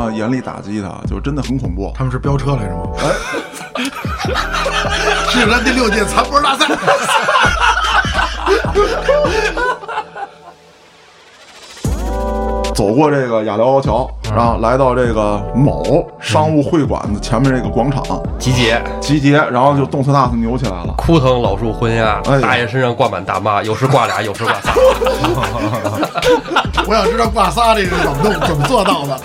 么严厉打击他，就真的很恐怖。他们是飙车来着吗？哎 是咱第六届残波大赛。走过这个亚辽高桥，然后来到这个某商务会馆的前面这个广场集结，集结，然后就动次打次扭起来了。枯藤老树昏鸦，哎大爷身上挂满大妈，有时挂俩，有时挂仨。我想知道挂仨这是怎么弄怎么做到的。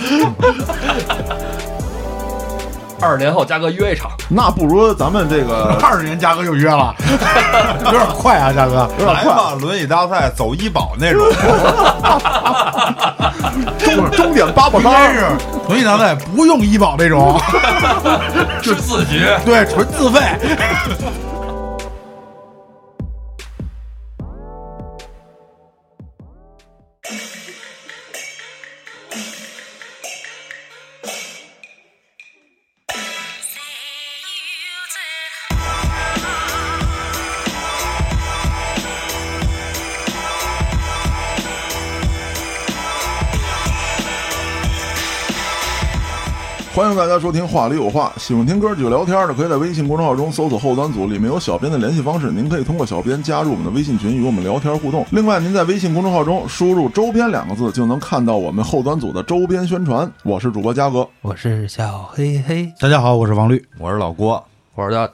二十年后，嘉哥约一场，那不如咱们这个 二十年嘉哥就约了，有点快啊，嘉哥。有点快，来吧，轮椅大赛走医保那种，终终点八宝应该摊是轮椅大赛不用医保那种，是自己。对，纯自费。大家收听《话里有话》，喜欢听歌就聊天的，可以在微信公众号中搜索“后端组”，里面有小编的联系方式，您可以通过小编加入我们的微信群，与我们聊天互动。另外，您在微信公众号中输入“周边”两个字，就能看到我们后端组的周边宣传。我是主播嘉哥，我是小黑黑，大家好，我是王律。我是老郭，我是道，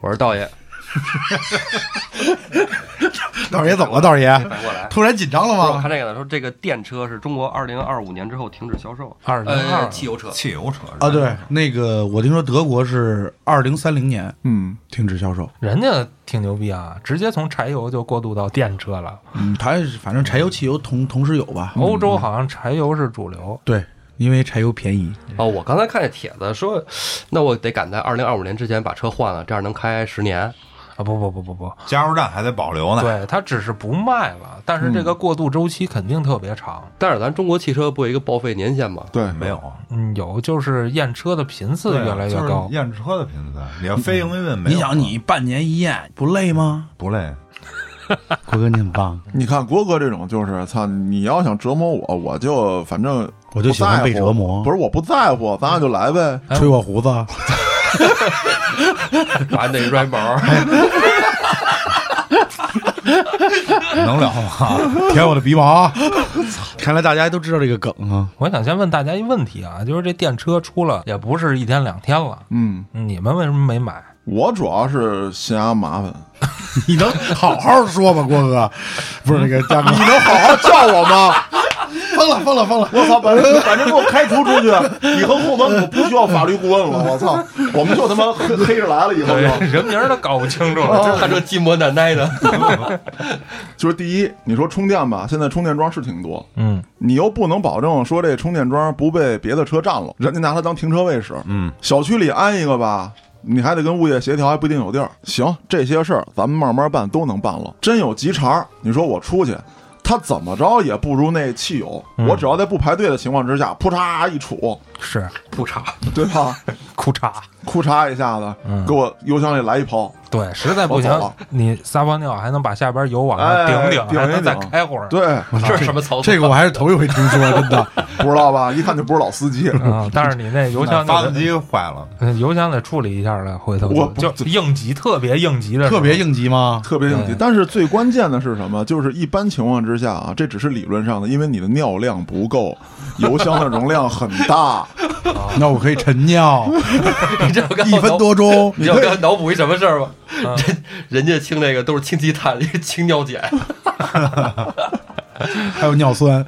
我是道爷，道爷怎么了？道爷反过来。突然紧张了我吗？看这个呢，说这个电车是中国二零二五年之后停止销售，2022呃，汽油车。汽油车啊，对，那个我听说德国是二零三零年嗯，停止销售。人家挺牛逼啊，直接从柴油就过渡到电车了。嗯，它反正柴油、汽油同同时有吧？欧洲好像柴油是主流，对，因为柴油便宜。哦，我刚才看见帖子说，那我得赶在二零二五年之前把车换了，这样能开十年。啊不不不不不，加油站还得保留呢。对，它只是不卖了，但是这个过渡周期肯定特别长。但是咱中国汽车不有一个报废年限吗？对，没有，嗯，有就是验车的频次越来越就是高。验车的频次，你要非营运没有。你想，你半年一验不累吗？不累，郭哥你很棒，你看郭哥这种，就是操，你要想折磨我，我就反正我就喜欢被折磨不是我不在乎，咱俩就来呗。哎吹我胡子。把那软毛，能聊吗？舔我的鼻毛。看来大家都知道这个梗啊。我想先问大家一问题啊，就是这电车出了也不是一天两天了，嗯，你们为什么没买？我主要是嫌俺麻烦，你能好好说吗，郭哥？不是那个大哥，你能好好叫我吗？疯了疯了疯了！我操，把这把这给我开除出去！以后后门我不需要法律顾问了。我操，我们就他妈黑黑着来了，以后就。人名都搞不清楚了。他这寂寞难耐的。就是第一，你说充电吧，现在充电桩是挺多，嗯，你又不能保证说这充电桩不被别的车占了，人家拿它当停车位使。嗯，小区里安一个吧，你还得跟物业协调，还不一定有地儿。行，这些事儿咱们慢慢办，都能办了。真有急茬儿，你说我出去，他怎么着也不如那汽油。我只要在不排队的情况之下，扑嚓一杵，是裤衩，对吧？裤衩。裤嚓一下子，给我油箱里来一泡。对，实在不行你撒泡尿还能把下边油往上哎顶顶，顶一还能再开会儿。对，这是什么操作？这个我还是头一回听说，真的。不知道吧？一看就不是老司机。嗯，但是你那油箱发动机坏了，嗯油箱得处理一下了，回头我就就应急，特别应急的，特别应急吗？特别应急。但是最关键的是什么？就是一般情况之下啊，这只是理论上的，因为你的尿量不够，油箱的容量很大。那我可以晨尿你 知道 刚一分多钟。你知道我刚脑补一什么事儿吗？人人家清那个都是清鸡蛋，清尿碱。还有尿酸，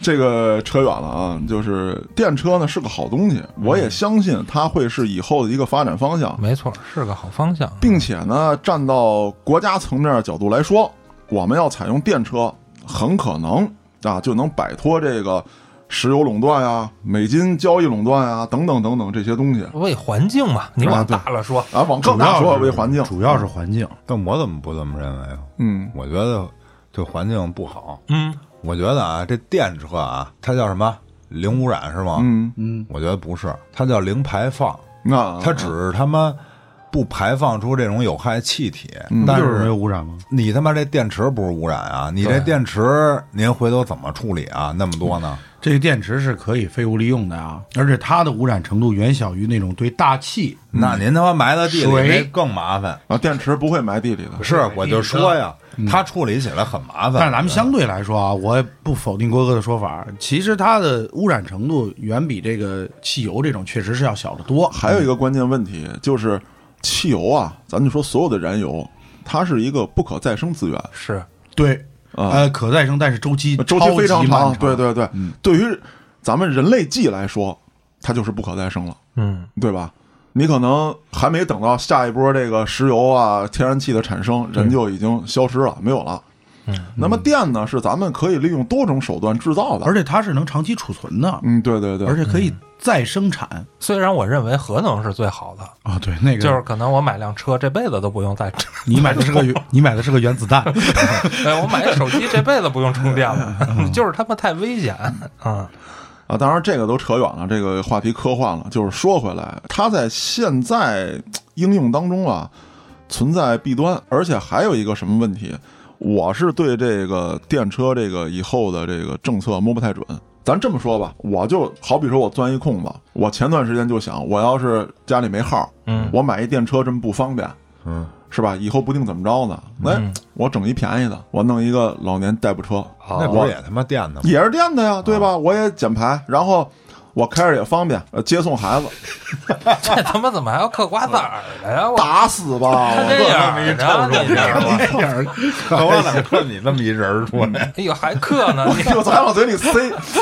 这个扯远了啊，就是电车呢是个好东西，我也相信它会是以后的一个发展方向，没错，是个好方向。并且呢，站到国家层面角度来说，我们要采用电车，很可能啊就能摆脱这个石油垄断呀、美金交易垄断啊等等等等这些东西为环境嘛，你往大了说，啊。往更大说，为环境，主要是环境。但我怎么不这么认为啊？嗯我觉得对环境不好。嗯，我觉得啊，这电车啊，它叫什么？零污染是吗？嗯，嗯，我觉得不是，它叫零排放。那它只是他妈不排放出这种有害气体，嗯但就是没有污染吗？你他妈这电池不是污染啊？你这电池您回头怎么处理啊？那么多呢？这个电池是可以废物利用的啊，而且它的污染程度远小于那种对大气。那您他妈埋到地里水那更麻烦。啊，电池不会埋地里的。是，我就说呀，它处理起来很麻烦。但是咱们相对来说啊，我也不否定郭哥的说法，其实它的污染程度远比这个汽油这种确实是要小得多。还有一个关键问题就是，汽油啊，咱就说所有的燃油，它是一个不可再生资源，是。对，啊。呃，可再生，但是周期周期非常长。对对对，嗯。对于咱们人类纪来说，它就是不可再生了，嗯，对吧？你可能还没等到下一波这个石油啊、天然气的产生，人就已经消失了，没有了。嗯，那么电呢，是咱们可以利用多种手段制造的，而且它是能长期储存的，嗯，对对对，而且可以再生产。虽然我认为核能是最好的，啊。对，那个就是可能我买辆车这辈子都不用再，你买的是个 你买的是个原子弹，哎，我买个手机这辈子不用充电了，就是他妈太危险。啊！啊，当然这个都扯远了，这个话题科幻了。就是说回来，它在现在应用当中啊，存在弊端，而且还有一个什么问题？我是对这个电车这个以后的这个政策摸不太准。咱这么说吧，我就好比说我钻一空子，我前段时间就想，我要是家里没号，嗯我买一电车这么不方便，嗯，是吧？以后不定怎么着呢？哎，嗯我整一便宜的，我弄一个老年代步车，我那不是也他妈电的吗？也是电的呀，对吧？我也减排，然后我开着也方便，呃，接送孩子，这他妈怎么还要嗑瓜子儿的呀？我打死吧！看这样儿呢，你这个，我哪嗑你那么一人儿出来？哎呦还嗑呢，你就还往嘴里塞。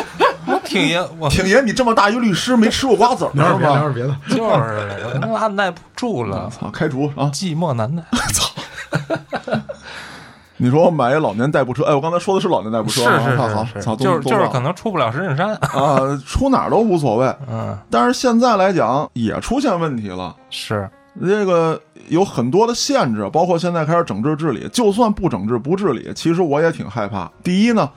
我挺爷，我挺爷，你这么大一律师，没吃过瓜子儿聊点别的，聊？点别的。就是我他妈按耐不住了，操，开除啊！寂寞难耐。你说我买一老年代步车，哎，我刚才说的是老年代步车啊，是是是，操，就是就是可能能出不了石景山。啊，出哪儿都无所谓。嗯，但是现在来讲，也出现问题了。是这个有很多的限制，包括现在开始整治治理。就算不整治不治理，其实我也挺害怕。第一呢，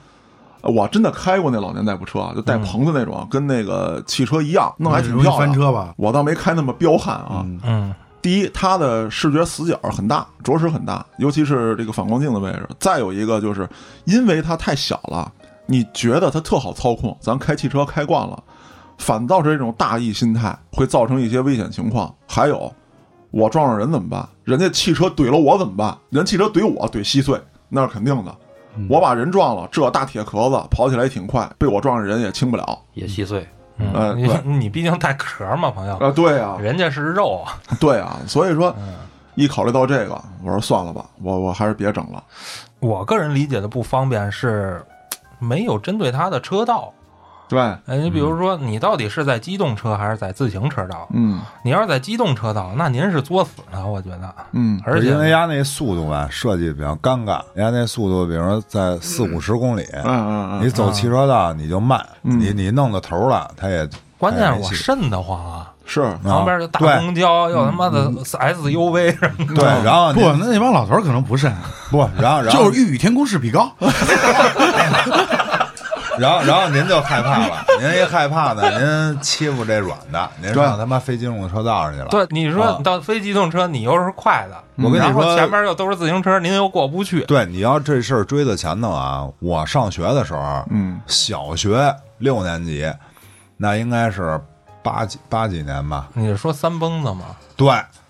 我真的开过那老年代步车啊，就带棚子那种，跟那个汽车一样，弄还挺漂亮。翻车吧？我倒没开那么彪悍啊。嗯嗯第一，它的视觉死角很大，着实很大，尤其是这个反光镜的位置。再有一个就是，因为它太小了，你觉得它特好操控，咱开汽车开惯了，反倒是这种大意心态会造成一些危险情况。还有，我撞上人怎么办？人家汽车怼了我怎么办？人汽车怼我怼稀碎，那是肯定的。我把人撞了，这大铁壳子跑起来也挺快，被我撞上人也轻不了。也稀碎。呃嗯，你 你毕竟带壳嘛，朋友，啊，对啊，人家是肉啊。对啊，所以说，一考虑到这个，我说算了吧，我我还是别整了。我个人理解的不方便是没有针对他的车道。对，哎，你比如说，你到底是在机动车还是在自行车道？嗯你要是在机动车道，那您是作死呢，我觉得。嗯，而且因为丫那速度吧设计比较尴尬，人家那速度，比如说在四五十公里，嗯嗯嗯，你走汽车道你就慢，嗯你你弄到头了，它也关键是我瘆得慌啊，是旁边就大公交，又他妈的 SUV 什么的。对，然后不，那那帮老头可能不慎，不，然后然后就是欲与天公试比高。然后然后您就害怕了，您一害怕呢，您欺负这软的，您对上他妈非机动车道上去了。对，你说啊你到非机动车，你又是快的，我跟你说前面又都是自行车，您又过不去。对，你要这事儿追到前头啊，我上学的时候，嗯小学六年级，那应该是八几八几年吧？你是说三蹦子吗？对，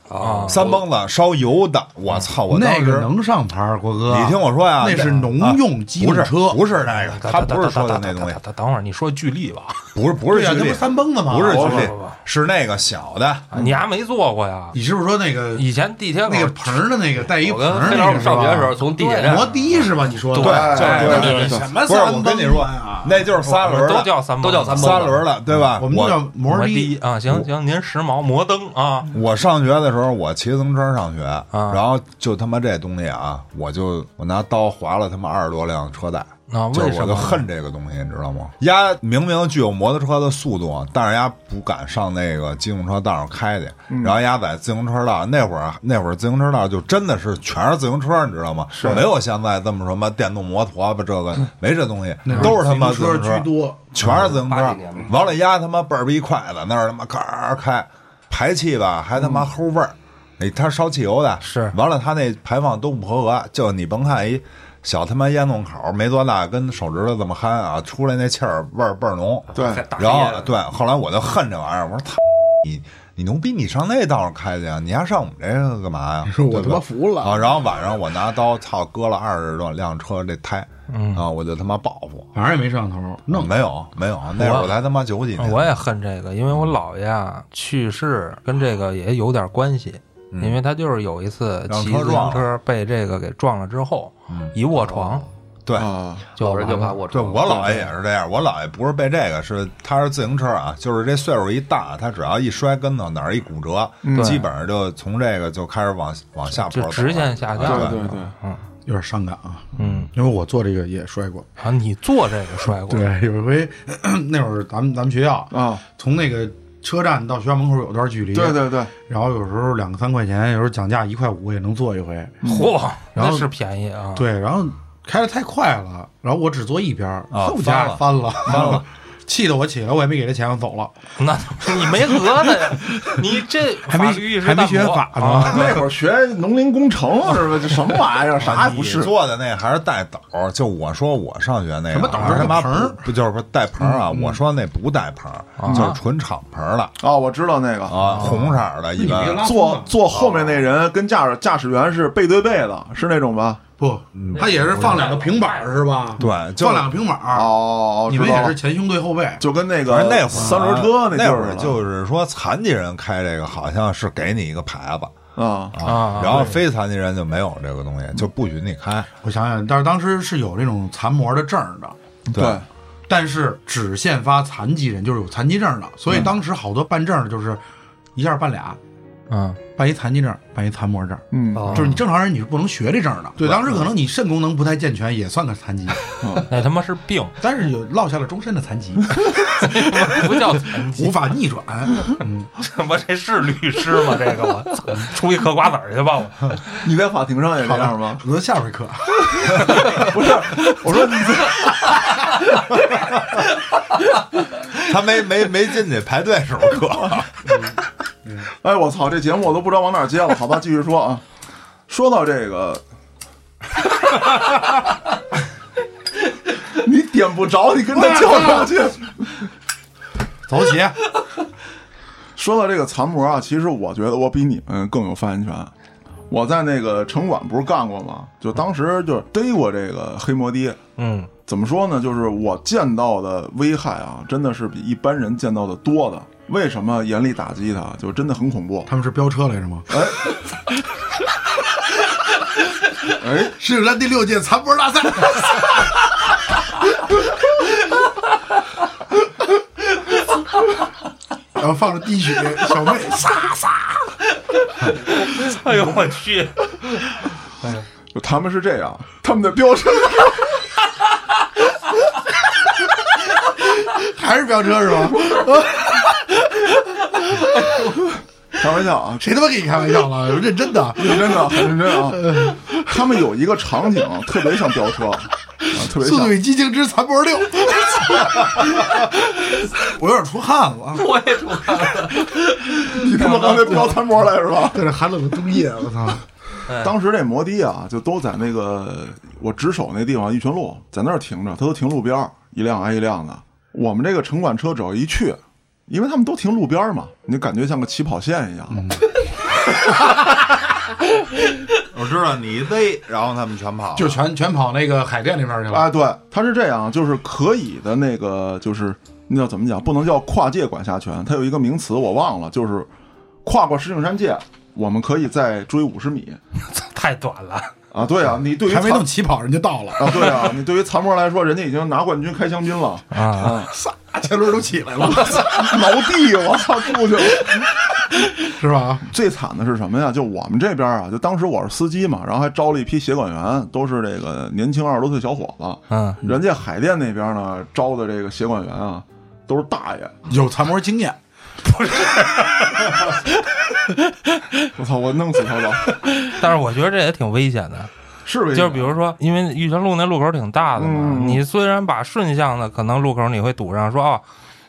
啊三蹦子烧油的，我操！我当时那个能上牌儿，郭哥，你听我说呀，那是农用机不是动车，不是那个，他不是说的那东西，等等会儿你说巨力吧？不是不是巨力，那不是，三蹦子吗？不是举例不不不不，是那个小的，你还没坐过呀？你是不是说那个以前地铁口那个棚儿的那个带一我棚那上学的时候，从地铁站摩的是吧？你说的对对就是对对对什么三蹦我跟你说啊，那就是三轮都，叫三都叫三三轮的，对吧？我们都叫摩。的啊，行行，您时髦摩登啊，我上学的时候，我骑自行车上学，啊。然后就他妈这东西啊，我就我拿刀划了他妈二十多辆车带，啊，就是我？恨这个东西，你知道吗？丫明明具有摩托车的速度，但是丫不敢上那个机动车道上开去，然后丫在自行车道那会儿，那会儿自行车道就真的是全是自行车，你知道吗？是。没有现在这么什么电动摩托吧，这个没这东西，都是他妈自车行车居多，全是自行车。完了丫他妈倍儿逼快的，那儿他妈咔开，排气吧还他妈齁味儿，哎，他烧汽油的，是完了，他那排放都不合格，就你甭看一小他妈烟囱口没多大，跟手指头这么憨啊，出来那气儿味儿倍儿浓。对，然后对，后来我就恨这玩意儿，我说他 你你牛逼，你上那道上开去啊？你还上我们这个干嘛呀？说我他妈服了啊！然后晚上我拿刀操割了二十多辆车这胎，嗯。啊，我就他妈报复。反正也没摄像头，弄没有没有，那会儿我才他妈九几年，我也恨这个，因为我姥爷啊去世跟这个也有点关系，因为他就是有一次让骑自行车被这个给撞了之后，一卧床对。啊，就老人就怕卧床。对我姥爷也是这样，我姥爷不是被这个，是他是自行车啊，就是这岁数一大，他只要一摔跟头哪儿一骨折，对。基本上就从这个就开始往往下坡就直线下降对对对对，有点伤感啊。嗯因为我做这个也摔过。啊，你坐这个摔过？对，有一回 那会儿咱们咱们学校啊，从那个车站到学校门口有段距离，对对对，然后有时候两个三块钱，有时候讲价一块五也能坐一回。嚯，然后那是便宜啊！对，然后开的太快了，然后我只坐一边儿，啊后家翻了，翻了，气得我起来，我也没给他钱，我走了，那你没讹他呀？你这还没还没学法呢啊 那会儿学农林工程 是吧？这什么玩意儿？啥也不你是。做的那还是带斗，就我说我上学那个，什么斗儿还是他妈带棚儿不不就是不带盆儿啊？我说那不带盆儿，就是纯敞盆儿的啊，我知道那个啊，红色的，一般你别拉坐坐后面那人跟驾驶驾驶员是背对背的，是那种吧？不，他也是放两个平板儿是吧？对就放两个平板儿。哦，你们也是前胸对后背，就跟那个那会儿三轮车那会儿就是说残疾人开这个好像是给你一个牌子。啊，啊然后非残疾人就没有这个东西，就不许你开。我想想，但是当时是有这种残模的证儿的，对，但是只限发残疾人，就是有残疾证的，所以当时好多办证的就是一下办俩，嗯，办一残疾证，办一残模证。嗯，哦就是你正常人你是不能学这证的，对，当时可能你肾功能不太健全，也算个残疾，那他妈是病，但是有落下了终身的残疾，不叫残疾无。法逆转。嗯，我这是律师吗？这个我，出去嗑瓜子儿去吧我。你在法庭上也这样吗？我说下回嗑，不是，我说你他没没没进去排队时候课，哎，我操，这节目我都不知道往哪接了。好吧，继续说啊。说到这个，你点不着，你跟他较上去。走起。说到这个残模啊，其实我觉得我比你们更有发言权。我在那个城管不是干过吗？就当时就逮过这个黑摩的。嗯，怎么说呢？就是我见到的危害啊，真的是比一般人见到的多的。为什么严厉打击他？就真的很恐怖。他们是飙车来着吗？哎，石景山第六届残波大赛。然后放着滴血，小妹撒撒，哎呦我去，就他们是这样，他们的飙车 还是飙车是吧？开玩笑啊，谁他妈跟你开玩笑了？认真的。认真的，很认真啊。他们有一个场景特别像飙车，啊，特别速度像。与激情之残波六，我有点出汗了。我也出汗了。你他妈刚才飙残波来是吧？在这寒冷的冬夜，我操！当时这摩的啊，就都在那个我值守那地方玉泉路，在那儿停着，他都停路边儿，一辆挨一辆的。我们这个城管车只要一去，因为他们都停路边儿嘛，你就感觉像个起跑线一样。我知道你一勒，然后他们全跑，就全全跑那个海淀那边去了。啊，对，他是这样，就是可以的那个，就是那叫怎么讲，不能叫跨界管辖权，它有一个名词我忘了，就是跨过石景山界，我们可以再追五十米 太短了。啊。对啊，你对于还没残弄起跑，人就到了，啊，对啊，你对于残模来说，人家已经拿冠军开香槟了，啊，仨前轮都起来了，挠地，我操，出去了。是吧？最惨的是什么呀？就我们这边啊，就当时我是司机嘛，然后还招了一批协管员，都是这个年轻二十多岁小伙子。嗯，人家海淀那边呢，招的这个协管员啊，都是大爷。有残模经验，我操，我弄死他了！但是我觉得这也挺危险的。是危险就是比如说，因为玉泉路那路口挺大的嘛，嗯你虽然把顺向的可能路口你会堵上，说哦，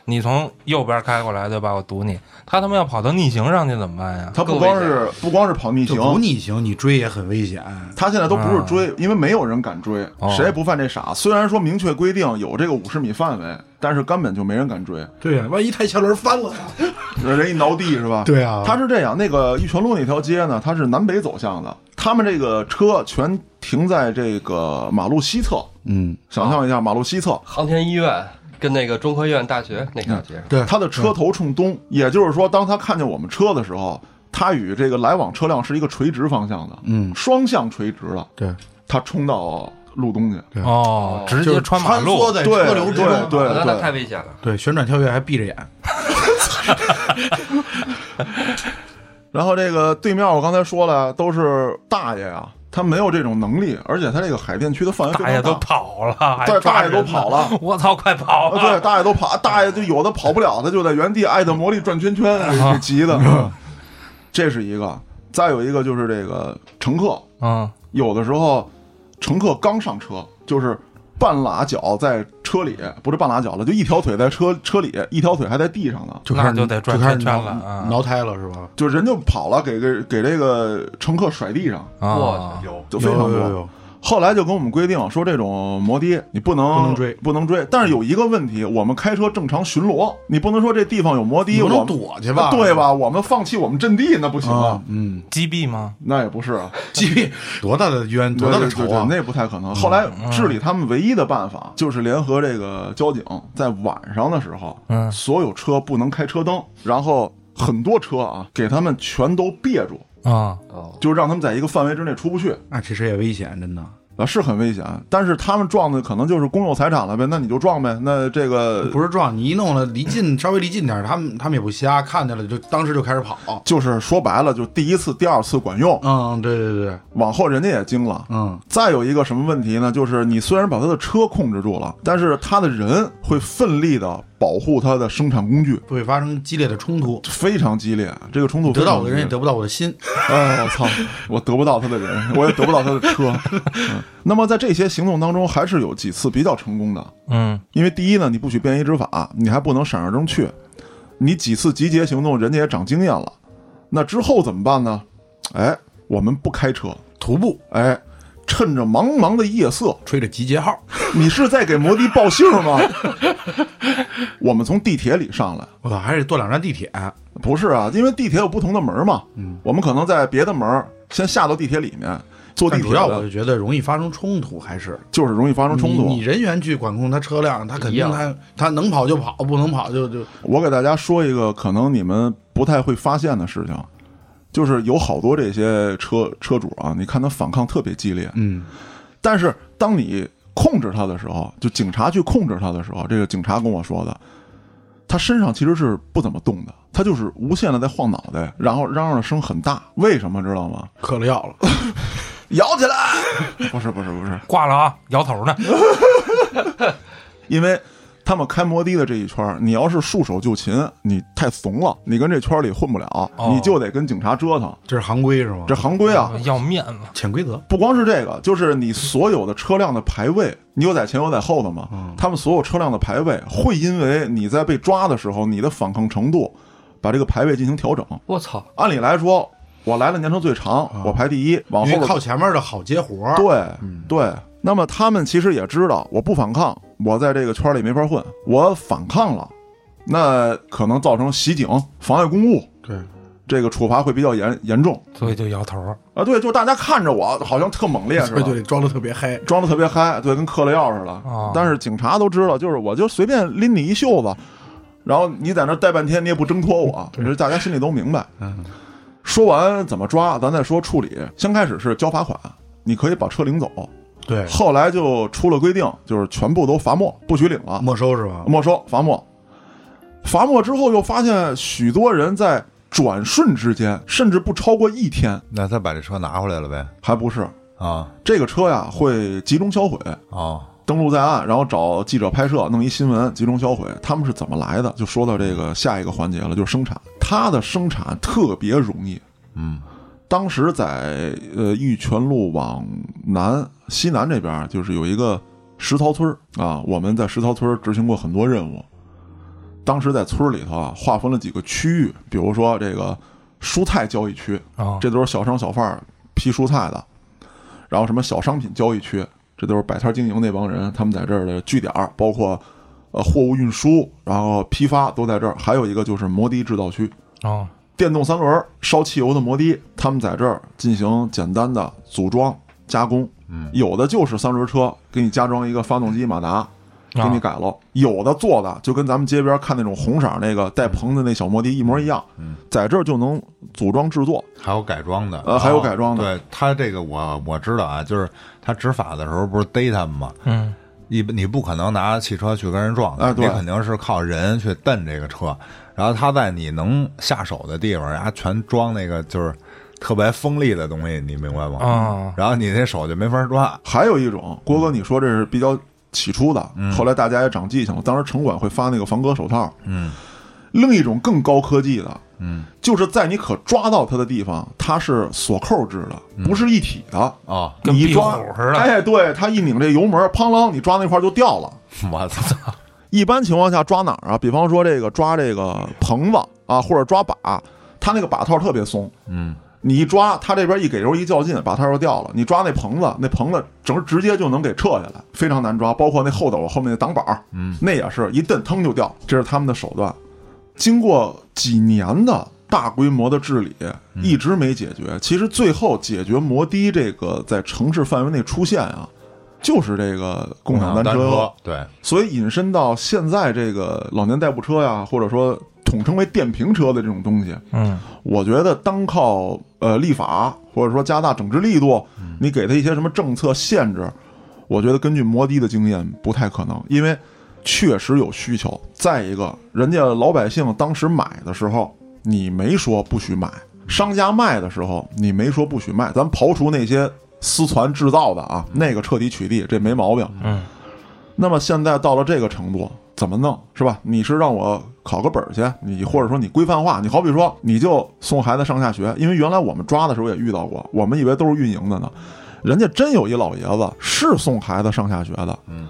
你从右边开过来，对吧？我堵你，他他妈要跑到逆行上去怎么办呀？他不光是不光是跑逆就行，不逆行，你追也很危险。他现在都不是追，因为没有人敢追，哦谁也不犯这傻。虽然说明确规定有这个五十米范围，但是根本就没人敢追。对呀、万一太前轮翻了，人一挠地是吧？对啊他是这样，那个玉泉路那条街呢，它是南北走向的，他们这个车全停在这个马路西侧。嗯，想象一下，马路西侧，航天医院跟那个中科院大学那条街上，对，他的车头冲东，也就是说，当他看见我们车的时候，他与这个来往车辆是一个垂直方向的，嗯双向垂直的，对，他冲到路东去。对哦，直接穿马路梭，在对车流之中，对对那那太危险了。对，旋转跳跃还闭着眼，然后这个对面，我刚才说了，都是大爷啊，他没有这种能力，而且他这个海淀区的范围非大爷都。跑了，对大爷都跑了，我操，快跑！对，大爷都跑，大爷就有的跑不了，他就在原地艾特魔力转圈圈，给 急的。这是一个，再有一个就是这个乘客，嗯，有的时候乘客刚上车，就是半拉脚在车里，不是半拉脚了，就一条腿在车车里，一条腿还在地上呢，就开始那就得转开始圈圈挠了啊挠胎了是吧？就人就跑了，给给给这个乘客甩地上，啊，有。就非常多。后来就跟我们规定说，这种摩的你不能不能追不能追。但是有一个问题，我们开车正常巡逻，你不能说这地方有摩的，我们躲去吧对吧？我们放弃我们阵地那不行啊啊，，嗯，击毙吗？那也不是啊，击毙多大的冤，多大的仇啊！那不太可能。后来治理他们唯一的办法就是联合这个交警，在晚上的时候，嗯所有车不能开车灯，然后很多车啊，给他们全都别住，啊，哦，就让他们在一个范围之内出不去。那其实也危险，真的。啊，是很危险，但是他们撞的可能就是公有财产了呗，那你就撞呗。那这个不是撞你一弄了，离近稍微离近点儿，他们他们也不瞎，看见了就当时就开始跑。就是说白了，就第一次、第二次管用，嗯，对对对，往后人家也惊了。嗯，再有一个什么问题呢？就是你虽然把他的车控制住了，但是他的人会奋力的保护他的生产工具，会发生激烈的冲突，非常激烈。这个冲突得到我的人也得不到我的心。哎，我操！我得不到他的人，我也得不到他的车。嗯，那么在这些行动当中，还是有几次比较成功的。嗯，因为第一呢，你不许便衣执法，你还不能闪耀正确，你几次集结行动，人家也长经验了。那之后怎么办呢？哎，我们不开车，徒步哎，趁着茫茫的夜色，吹着集结号，你是在给摩的报信吗？我们从地铁里上来，我操，还得坐两站地铁。不是啊，因为地铁有不同的门嘛。嗯，我们可能在别的门先下到地铁里面，坐地铁主要我就，觉得容易发生冲突，还是就是容易发生冲突。你你人员去管控他车辆，他肯定他他能跑就跑，不能跑就就我给大家说一个可能你们不太会发现的事情，就是有好多这些车车主啊，你看他反抗特别激烈，嗯，但是当你控制他的时候，就警察去控制他的时候，这个警察跟我说的，他身上其实是不怎么动的，他就是无限的在晃脑袋，然后嚷嚷的声很大，为什么知道吗？嗑了药了。摇起来！不是不是不是，挂了啊，摇 头呢。因为他们开摩的的这一圈儿，你要是束手就擒，你太怂了，你跟这圈儿里混不了，哦你就得跟警察折腾，这是行规是吗？这行规啊。要面子。潜规则。不光是这个，就是你所有的车辆的排位，你有在前有在后的嘛？他们所有车辆的排位会因为你在被抓的时候，你的反抗程度，把这个排位进行调整。我操，按理来说，我来的年头最长，我排第一，往后靠前面的好接活儿。对对。那么他们其实也知道，我不反抗，我在这个圈里没法混。我反抗了，那可能造成袭警、妨碍公务，对，这个处罚会比较严严重所以就摇头。啊。对，就大家看着我好像特猛烈似的所以就，得装的特别嗨。装的特别嗨，对，跟嗑了药似的。哦但是警察都知道，就是我就随便拎你一袖子，然后你在那儿待半天，你也不挣脱我，这大家心里都明白。嗯，说完怎么抓，咱再说处理。先开始是交罚款，你可以把车领走，对，后来就出了规定，就是全部都罚没，不许领了，没收是吧？没收罚没。罚没之后，又发现许多人在转瞬之间，甚至不超过一天，那他把这车拿回来了呗？还不是啊这个车呀会集中销毁。啊，登录在案，然后找记者拍摄，弄一新闻，集中销毁。他们是怎么来的？就说到这个下一个环节了，就是生产。它的生产特别容易。嗯当时在呃玉泉路往南西南这边，就是有一个石槽村儿啊，我们在石槽村儿执行过很多任务。当时在村里头啊，划分了几个区域，比如说这个蔬菜交易区，啊，这都是小商小贩儿批蔬菜的，然后什么小商品交易区，这都是摆摊经营那帮人他们在这儿的据点儿，包括呃货物运输，然后批发都在这儿。还有一个就是摩的制造区，哦，电动三轮儿烧汽油的摩的，他们在这儿进行简单的组装加工。嗯，有的就是三轮车，给你加装一个发动机马达，给你改了；有的做的就跟咱们街边看那种红色儿那个带棚的那小摩的一模一样，嗯，在这儿就能组装制作。还有改装的，呃还有改装的。对他这个我我知道啊，就是他执法的时候不是逮他们吗？嗯，你你不可能拿汽车去跟人撞的，哎对。你肯定是靠人去蹬这个车，然后他在你能下手的地方，然后全装那个就是特别锋利的东西，你明白吗？啊，然后你那手就没法抓，还有一种，郭哥，你说这是比较起初的，后来大家也长记性了。当时城管会发那个防割手套。嗯另一种更高科技的，嗯，就是在你可抓到它的地方，它是锁扣制的，不是一体的。哦，跟壁你一抓虎似的哎，对，它一拧这油门，砰啷，你抓那块儿就掉了。我操，一般情况下抓哪儿啊？比方说这个抓这个棚子啊，或者抓把，它那个把套特别松，嗯你一抓，它这边一给油一较劲，把套就掉了。你抓那棚子，那棚子整直接就能给撤下来，非常难抓。包括那后斗后面那挡板儿，嗯，那也是一蹬腾就掉，这是他们的手段。经过几年的大规模的治理，一直没解决。其实最后解决摩的这个在城市范围内出现啊，就是这个共享单单车。对，所以引申到现在这个老年代步车呀，或者说统称为电瓶车的这种东西，嗯，我觉得单靠呃立法或者说加大整治力度，你给他一些什么政策限制，我觉得根据摩的的经验不太可能，因为确实有需求。再一个，人家老百姓当时买的时候，你没说不许买；商家卖的时候，你没说不许卖。咱刨除那些私传制造的啊，那个彻底取缔，这没毛病。嗯，那么现在到了这个程度，怎么弄是吧？你是让我考个本儿去，你或者说你规范化，你好比说你就送孩子上下学，因为原来我们抓的时候也遇到过，我们以为都是运营的呢，人家真有一老爷子是送孩子上下学的，嗯，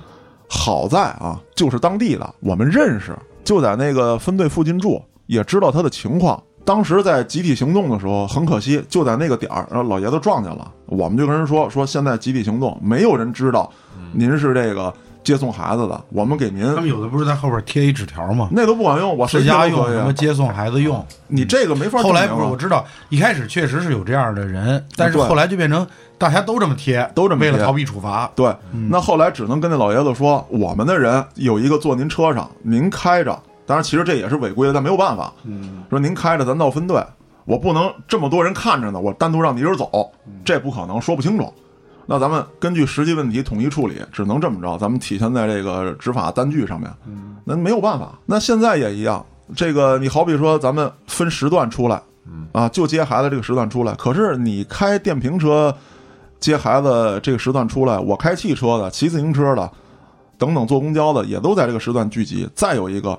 好在啊，就是当地的，我们认识，就在那个分队附近住，也知道他的情况。当时在集体行动的时候，很可惜，就在那个点儿，然后老爷子撞见了，我们就跟人说说，现在集体行动，没有人知道您是这个接送孩子的，我们给您他们有的不是在后边贴一纸条吗？那都不管用，我谁家用什么接送孩子用。你这个没法。后来不是我知道，一开始确实是有这样的人，但是后来就变成大家都这么贴，都这么贴为了逃避处罚。对，那后来只能跟那老爷子说，我们的人有一个坐您车上，您开着。当然，其实这也是违规的，但没有办法。嗯，说您开着，咱到分队，我不能这么多人看着呢，我单独让你一人走，这不可能，说不清楚。那咱们根据实际问题统一处理，只能这么着。咱们体现在这个执法单据上面，那没有办法。那现在也一样，这个你好比说咱们分时段出来，啊，就接孩子这个时段出来。可是你开电瓶车接孩子这个时段出来，我开汽车的、骑自行车的等等坐公交的也都在这个时段聚集。再有一个，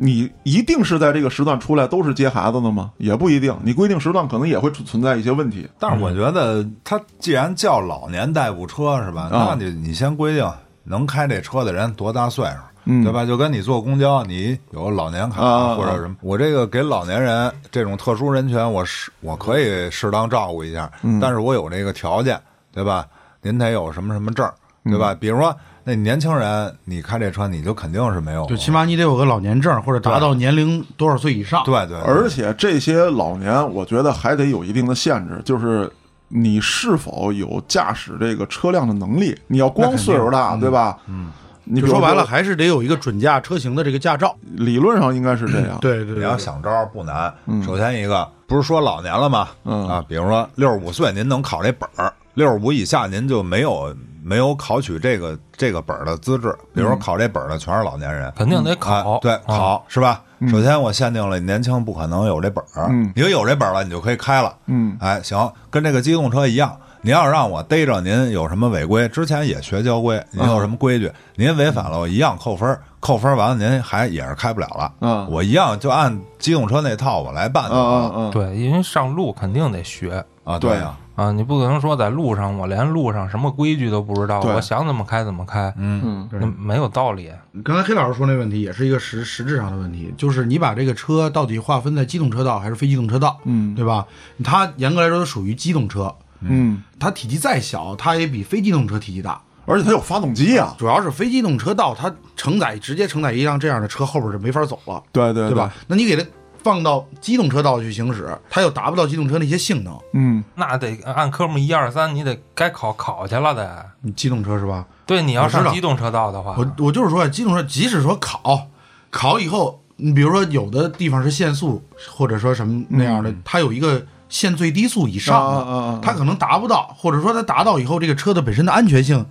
你一定是在这个时段出来都是接孩子的吗？也不一定，你规定时段可能也会存存在一些问题。但是我觉得他既然叫老年代步车是吧？啊那你你先规定能开这车的人多大岁数，嗯对吧？就跟你坐公交，你有老年卡、啊或者什么，我这个给老年人这种特殊人群，我是我可以适当照顾一下，嗯但是我有这个条件，对吧？您得有什么什么证儿，对嗯吧？比如说那年轻人，你开这车，你就肯定是没有，就起码你得有个老年证，或者达到年龄多少岁以上。对对，对而且这些老年，我觉得还得有一定的限制，就是你是否有驾驶这个车辆的能力。你要光岁数大，对吧？嗯，你说白了，还是得有一个准驾车型的这个驾照。理论上应该是这样。对对你要想招儿不难。首先一个不是说老年了吗？嗯啊，比如说六十五岁您能考这本儿，六十五以下您就没有没有考取这个这个本儿的资质。比如说考这本儿的全是老年人，肯定得啊考，对，啊考是吧？首先我限定了年轻不可能有这本儿，嗯你有这本儿了，你就可以开了。嗯哎，行，跟这个机动车一样。您要让我逮着您有什么违规，之前也学交规，您有什么规矩，您违反了，我一样扣分儿，扣分儿完了您还也是开不了了。嗯我一样就按机动车那套我来办就嗯完了嗯嗯，对，因为上路肯定得学，啊。对呀，啊，你不可能说在路上我连路上什么规矩都不知道，我想怎么开怎么开，嗯，嗯那没有道理。刚才黑老师说那问题也是一个实实质上的问题，就是你把这个车到底划分在机动车道还是非机动车道，嗯对吧？它严格来说它属于机动车，嗯，它体积再小，它也比非机动车体积大。而且它有发动机啊，主要是非机动车道，它承载直接承载一辆这样的车，后边就没法走了，对对对吧？？那你给它放到机动车道去行驶，它又达不到机动车那些性能。嗯，那得按科目一二三，你得该考考去了得。你机动车是吧？对，你要上机动车道的话，我我就是说，机动车即使说考考以后，你比如说有的地方是限速，或者说什么那样的，它有一个限最低速以上的，啊啊啊啊它可能达不到，或者说它达到以后，这个车的本身的安全性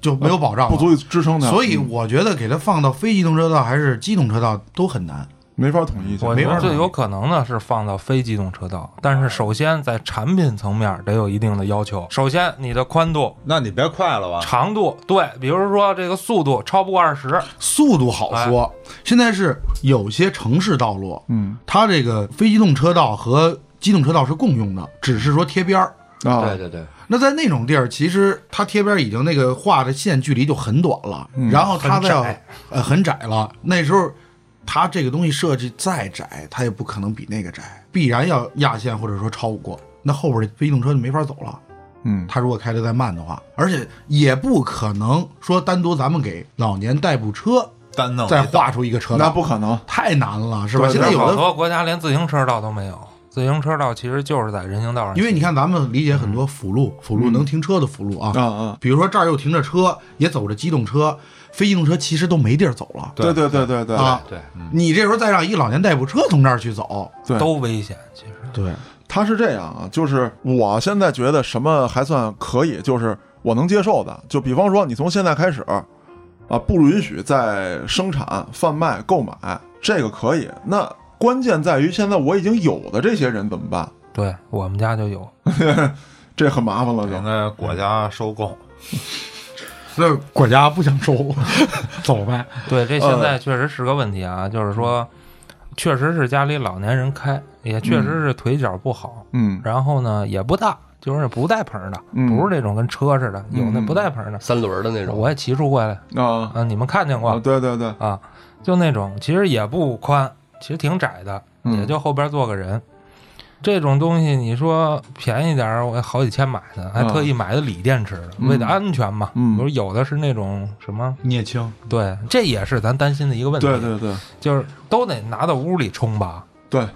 就没有保障了，不足以支撑的，所以嗯我觉得给它放到非机动车道还是机动车道都很难。没法统一去。我最有可能呢是放到非机动车道，但是首先在产品层面得有一定的要求。首先，你的宽度、那你别快了吧？长度，对，比如说这个速度超不过二十，速度好说，现在是有些城市道路，嗯它这个非机动车道和机动车道是共用的，只是说贴边儿。啊，对对对，那在那种地儿，其实它贴边已经那个画的线距离就很短了，然后它再要很窄呃很窄了。那时候它这个东西设计再窄，它也不可能比那个窄，必然要压线或者说超过。那后边的非机动车就没法走了。嗯，它如果开的再慢的话，而且也不可能说单独咱们给老年代步车单弄再画出一个车道那，不可能。太难了，是吧？现在有的多国家连自行车道都没有，自行车道其实就是在人行道上，因为你看，咱们理解很多辅路，辅路能停车的辅路啊，啊啊，比如说这儿又停着车，也走着机动车，非机动车其实都没地儿走了对对对对对啊。对，你这时候再让一老年代步车从这儿去走，对，都危险。其实对，他是这样啊，就是我现在觉得什么还算可以，就是我能接受的。就比方说，你从现在开始，啊，不允许再生产、贩卖、购买，这个可以。那关键在于现在我已经有的这些人怎么办？对我们家就有，这很麻烦了，就。应该国家收购。那国家不想收，走呗。对，这呃现在确实是个问题啊，就是说，确实是家里老年人开，也确实是腿脚不好，嗯。然后呢也不大，就是不带棚的，嗯。不是那种跟车似的，有那嗯不带棚的，三轮的那种，我也骑出过来。啊。啊，你们看见过？啊，对对对，啊？就那种其实也不宽，其实挺窄的，嗯。也就后边坐个人。这种东西你说便宜点儿，我好几千买的，还啊特意买的锂电池的，为了安全嘛。嗯。比如有的是那种什么，镍氢，对，这也是咱担心的一个问题。对对对。就是都得拿到屋里充吧，对，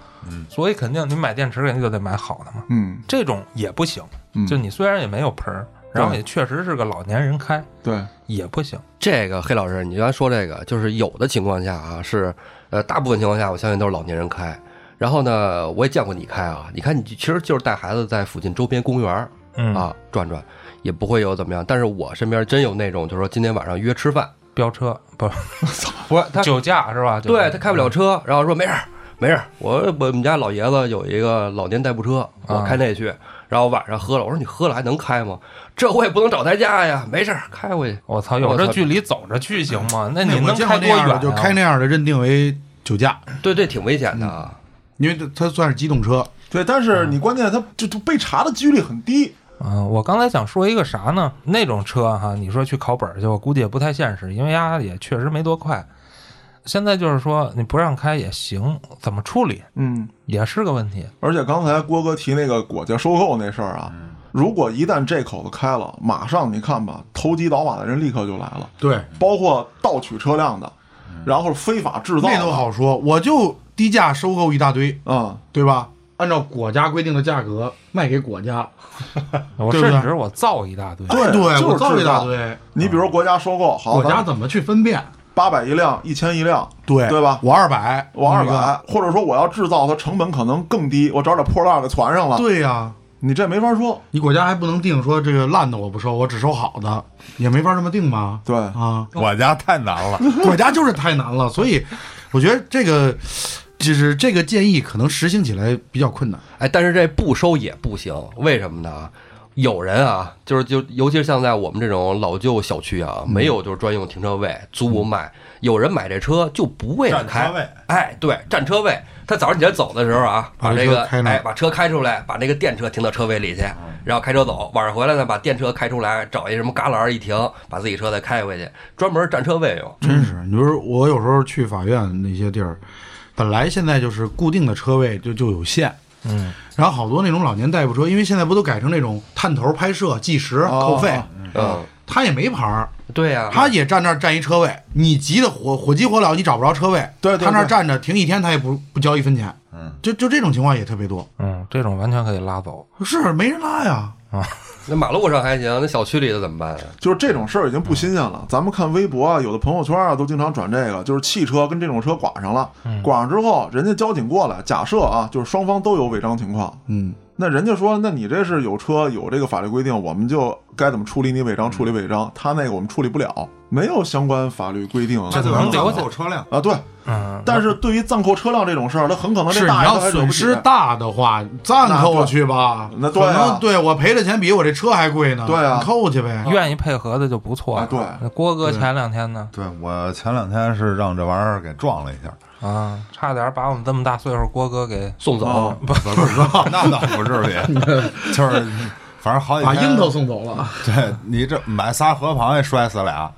所以肯定你买电池肯定就得买好的嘛。嗯。这种也不行，嗯，就你虽然也没有盆儿，然后也确实是个老年人开，对，也不行。这个黑老师，你刚才说这个，就是有的情况下啊，是呃，大部分情况下，我相信都是老年人开。然后呢，我也见过你开啊，你看你其实就是带孩子在附近周边公园儿嗯，啊转转，也不会有怎么样。但是我身边真有那种，就是说今天晚上约吃饭，飙车不是 不是他酒驾是吧？对他开不了车，然后说没事儿没事儿，我我们家老爷子有一个老年代步车，我开那去。然后晚上喝了，我说你喝了还能开吗？这我也不能找代驾呀，没事儿开回去。我操，有这距离走着去行吗？那你我见能开多远、啊？过那样的，就开那样的认定为酒驾，对，对挺危险的啊。因为它算是机动车。对，但是你关键它就就被查的几率很低。嗯，我刚才想说一个啥呢？那种车哈，你说去考本儿去，我估计也不太现实，因为丫也确实没多快。现在就是说你不让开也行，怎么处理？嗯，也是个问题。而且刚才郭哥提那个国家收购那事儿啊，如果一旦这口子开了，马上你看吧，投机倒把的人立刻就来了，对，包括盗取车辆的，然后非法制造的。那都好说，我就低价收购一大堆，啊、对吧？按照国家规定的价格卖给国家，我甚至我造一大堆，对对，就是我造一大堆，你比如国家收购，好，国家怎么去分辨？八百一辆，一千一辆，对对吧我二百，我二，百，或者说我要制造它成本可能更低，我找点破烂给攒上了，对呀、你这没法说。你国家还不能定说这个烂的我不收，我只收好的，也没法这么定吧？对，啊，我家太难了，国家就是太难了，所以我觉得这个就是这个建议可能实行起来比较困难。哎，但是这不收也不行，为什么呢？有人啊，就是就尤其是像在我们这种老旧小区啊，嗯。没有就是专用停车位租不卖，有人买这车就不为了开。哎，对，占车位。他早上起来走的时候啊，把把这个哎把车开出来，把那个电车停到车位里去，然后开车走。晚上回来呢，把电车开出来，找一什么旮旯一停，把自己车再开回去，专门占车位用。真是，你说我有时候去法院那些地儿，本来现在就是固定的车位就就有限，嗯，然后好多那种老年代步车，因为现在不都改成那种探头拍摄、计时、扣费，嗯，他也没牌儿，对呀、他也站那儿占一车位，你急得火火急火燎，你找不着车位，对。他那儿站着停一天，他也不不交一分钱，嗯，就就这种情况也特别多，嗯，这种完全可以拉走。是没人拉呀，那马路上还行，那小区里的怎么办啊？就是这种事儿已经不新鲜了。咱们看微博啊，有的朋友圈啊，都经常转这个，就是汽车跟这种车剐上了，剐上之后，人家交警过来，假设啊，就是双方都有违章情况，嗯，那人家说，那你这是有车有这个法律规定，我们就该怎么处理你违章，处理违章。他那个我们处理不了，没有相关法律规定这就能暂扣车辆。啊。对，嗯，但是对于暂扣车辆这种事儿，他很可能是这大要损失大的话，暂扣去吧，那对能对我赔的钱比我这车还贵呢，对啊你扣去呗，愿意配合的就不错对那郭哥前两天呢，对我前两天是让这玩意儿给撞了一下，啊，差点把我们这么大岁数郭哥给送走，哦 不不不，那倒不至于，就是反正好几天把樱桃送走了，对你这买仨河螃蟹摔死俩。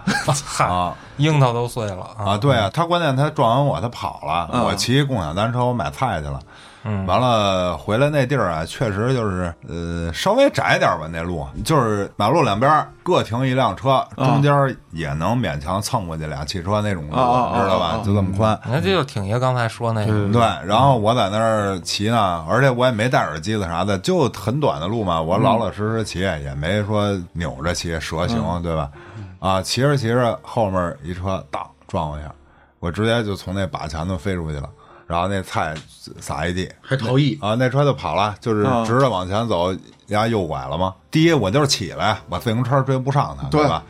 啊。樱桃都碎了啊！啊！对啊，他关键他撞完我他跑了，嗯。我骑共享单车我买菜去了。嗯。完了回来那地儿啊，确实就是呃稍微窄点儿吧，那路就是马路两边儿各停一辆车，中间儿也能勉强蹭过去俩汽车那种路，知道吧？就这么宽。你看，这就挺爷刚才说那个，对，然后我在那儿骑呢，而且我也没戴耳机子啥的，就很短的路嘛，我老老实实骑，也没说扭着骑蛇行，对吧？啊，骑着骑着，后面一车当撞我一下，我直接就从那把前头飞出去了，然后那菜撒一地，还逃逸，啊，那车就跑了，就是啊直着往前走，丫右拐了嘛。第一，我就是起来，我自行车追不上他，对吧？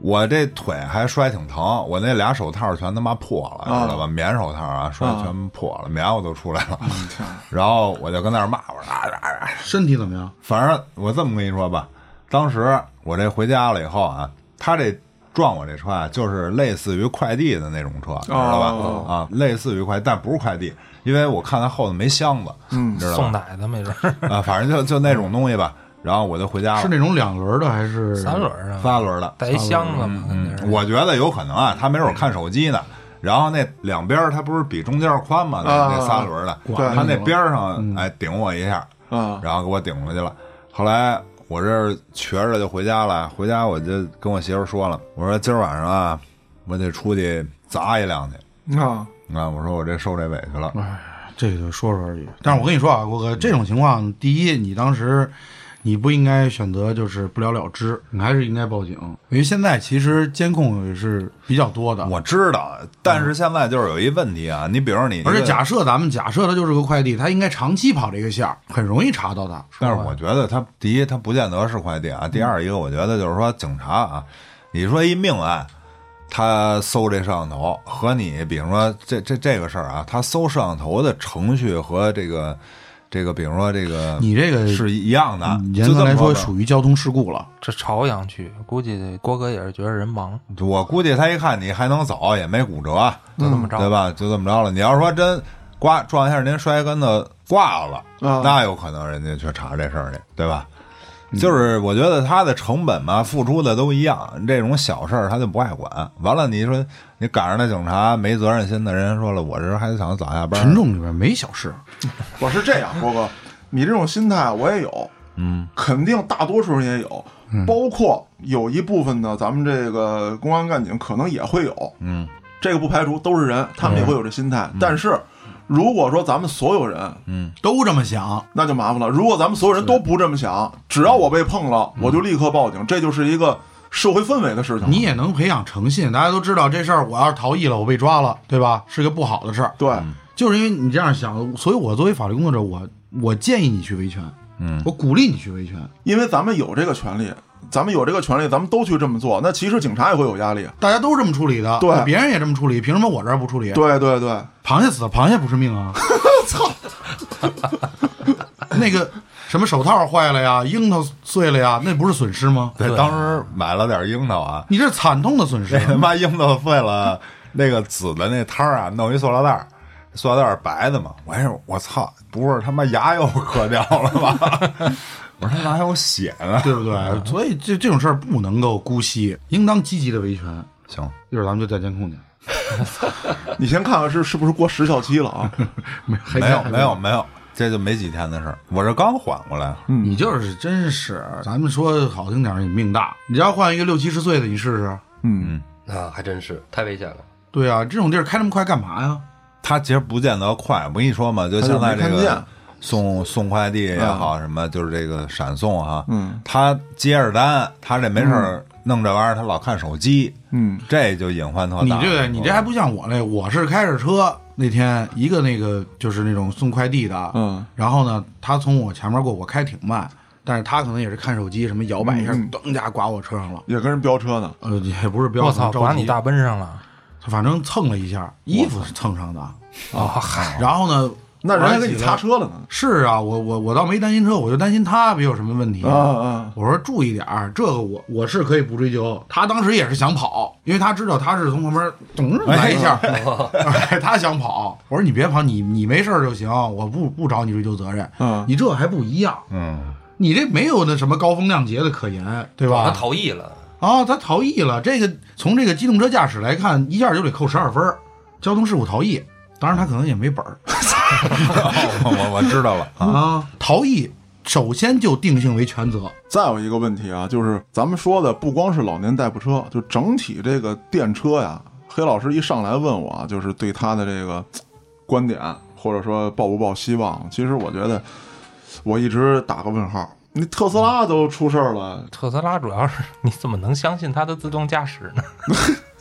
我这腿还摔挺疼，我那俩手套全他妈破了，啊知道吧？棉手套啊，摔全破了，棉我都出来了。然后我就跟那儿骂我说啊！身体怎么样？反正我这么跟你说吧，当时我这回家了以后啊，他这撞我这车啊，就是类似于快递的那种车，知道吧？哦啊，类似于快，但不是快递，因为我看他后头没箱子，嗯知道吧？送奶的没准儿啊，反正就就那种东西吧。然后我就回家了，是那种两轮的还是三轮儿啊，仨轮的。带一箱子嘛，嗯，我觉得有可能啊，他没准看手机呢。然后那两边儿他不是比中间宽吗？那啊那三轮的，他那边儿上哎顶我一下，啊然后给我顶过去了。后来我这瘸着就回家了，回家我就跟我媳妇说了，我说今儿晚上啊，我得出去砸一辆去。啊啊，我说我这受这委屈了。哎这个就说说而已。但是我跟你说啊，郭哥，这种情况，第一，你当时你不应该选择就是不了了之，你还是应该报警，因为现在其实监控也是比较多的。我知道，但是现在就是有一问题啊，你比如说你这个，而且假设咱们假设他就是个快递，他应该长期跑这个线儿，很容易查到他。但是我觉得他第一，他不见得是快递啊。第二一个，我觉得就是说警察啊，你说一命案，他搜这摄像头和你，比如说这这这个事儿啊，他搜摄像头的程序和这个这个，比如说这个你这个是一样的。嗯严格来说就这么吧属于交通事故了。这朝阳区，估计郭哥也是觉得人忙，我估计他一看你还能走，也没骨折，就这么着。对吧？就这么着了。你要说真刮撞一下您摔跟头挂了，啊那有可能人家去查这事儿去，对吧？就是我觉得他的成本嘛，付出的都一样，这种小事儿他就不爱管。完了，你说你赶上那警察没责任心的人说了，我这还想早下班，群众里面没小事，我是这样，郭哥，你这种心态我也有，嗯，肯定大多数人也有，包括有一部分的咱们这个公安干警可能也会有，嗯，这个不排除都是人，他们也会有这心态。但是如果说咱们所有人，嗯。都这么想，那就麻烦了。如果咱们所有人都不这么想，只要我被碰了，我就立刻报警，这就是一个社会氛围的事情。你也能培养诚信。大家都知道这事儿，我要是逃逸了，我被抓了，对吧？是个不好的事儿。对，就是因为你这样想，所以我作为法律工作者，我我建议你去维权，嗯，我鼓励你去维权。因为咱们有这个权利，咱们有这个权利，咱们都去这么做。那其实警察也会有压力。大家都这么处理的，对别人也这么处理，凭什么我这儿不处理？对对对，螃蟹死了，螃蟹不是命啊！操！那个什么手套坏了呀，樱桃碎了呀，那不是损失吗？对，当时买了点樱桃啊，你这是惨痛的损失 妈樱桃碎了，那个紫的那摊儿啊，弄一塑料袋儿，塑料袋儿白的嘛。我还说我操，不是他妈牙又磕掉了吧？我说他妈还有血呢。对不对？所以这这种事儿不能够姑息，应当积极的维权。行，一会儿咱们就调监控去，你先看看是是不是过时效期了啊？还没有没有没有，这就没几天的事儿，我这刚缓过来。你就是真是，咱们说好听点儿，你命大。你要换一个六七十岁的，你试试。嗯，啊，还真是太危险了。对啊，这种地儿开那么快干嘛呀？他其实不见得快，我跟你说嘛，就现在这个送送快递也好，什么就是这个闪送哈，嗯，他接着单，他这没事儿弄这玩意儿，他老看手机，嗯，这就隐患特大。你这你这还不像我那，我是开着车那天一个那个就是那种送快递的，嗯，然后呢，他从我前面过，我开挺慢，但是他可能也是看手机，什么摇摆一下，嗯噔家刮我车上了。也跟人飙车呢。呃，也不是飙我操，刮你大奔上了，反正蹭了一下，衣服是蹭上的。哦嗨，然后呢，那人还给你擦车了呢。是啊，我我我倒没担心车，我就担心他别有什么问题啊啊！我说注意点儿，这个我我是可以不追究。他当时也是想跑，因为他知道他是从旁边咚来一下，哎 他想跑。我说你别跑，你你没事儿就行，我不不找你追究责任。嗯你这还不一样，嗯，你这没有那什么高风亮节的可言，对吧他？逃逸了，啊，他逃逸了。这个从这个机动车驾驶来看，一下就得扣十二分，交通事故逃逸。当然他可能也没本儿 我我知道了啊，啊，逃逸首先就定性为全责。再有一个问题啊，就是咱们说的不光是老年代步车，就整体这个电车呀。黑老师一上来问我啊，就是对他的这个观点，或者说抱不抱希望。其实我觉得，我一直打个问号。你特斯拉都出事儿了，特斯拉主要是你怎么能相信它的自动驾驶呢？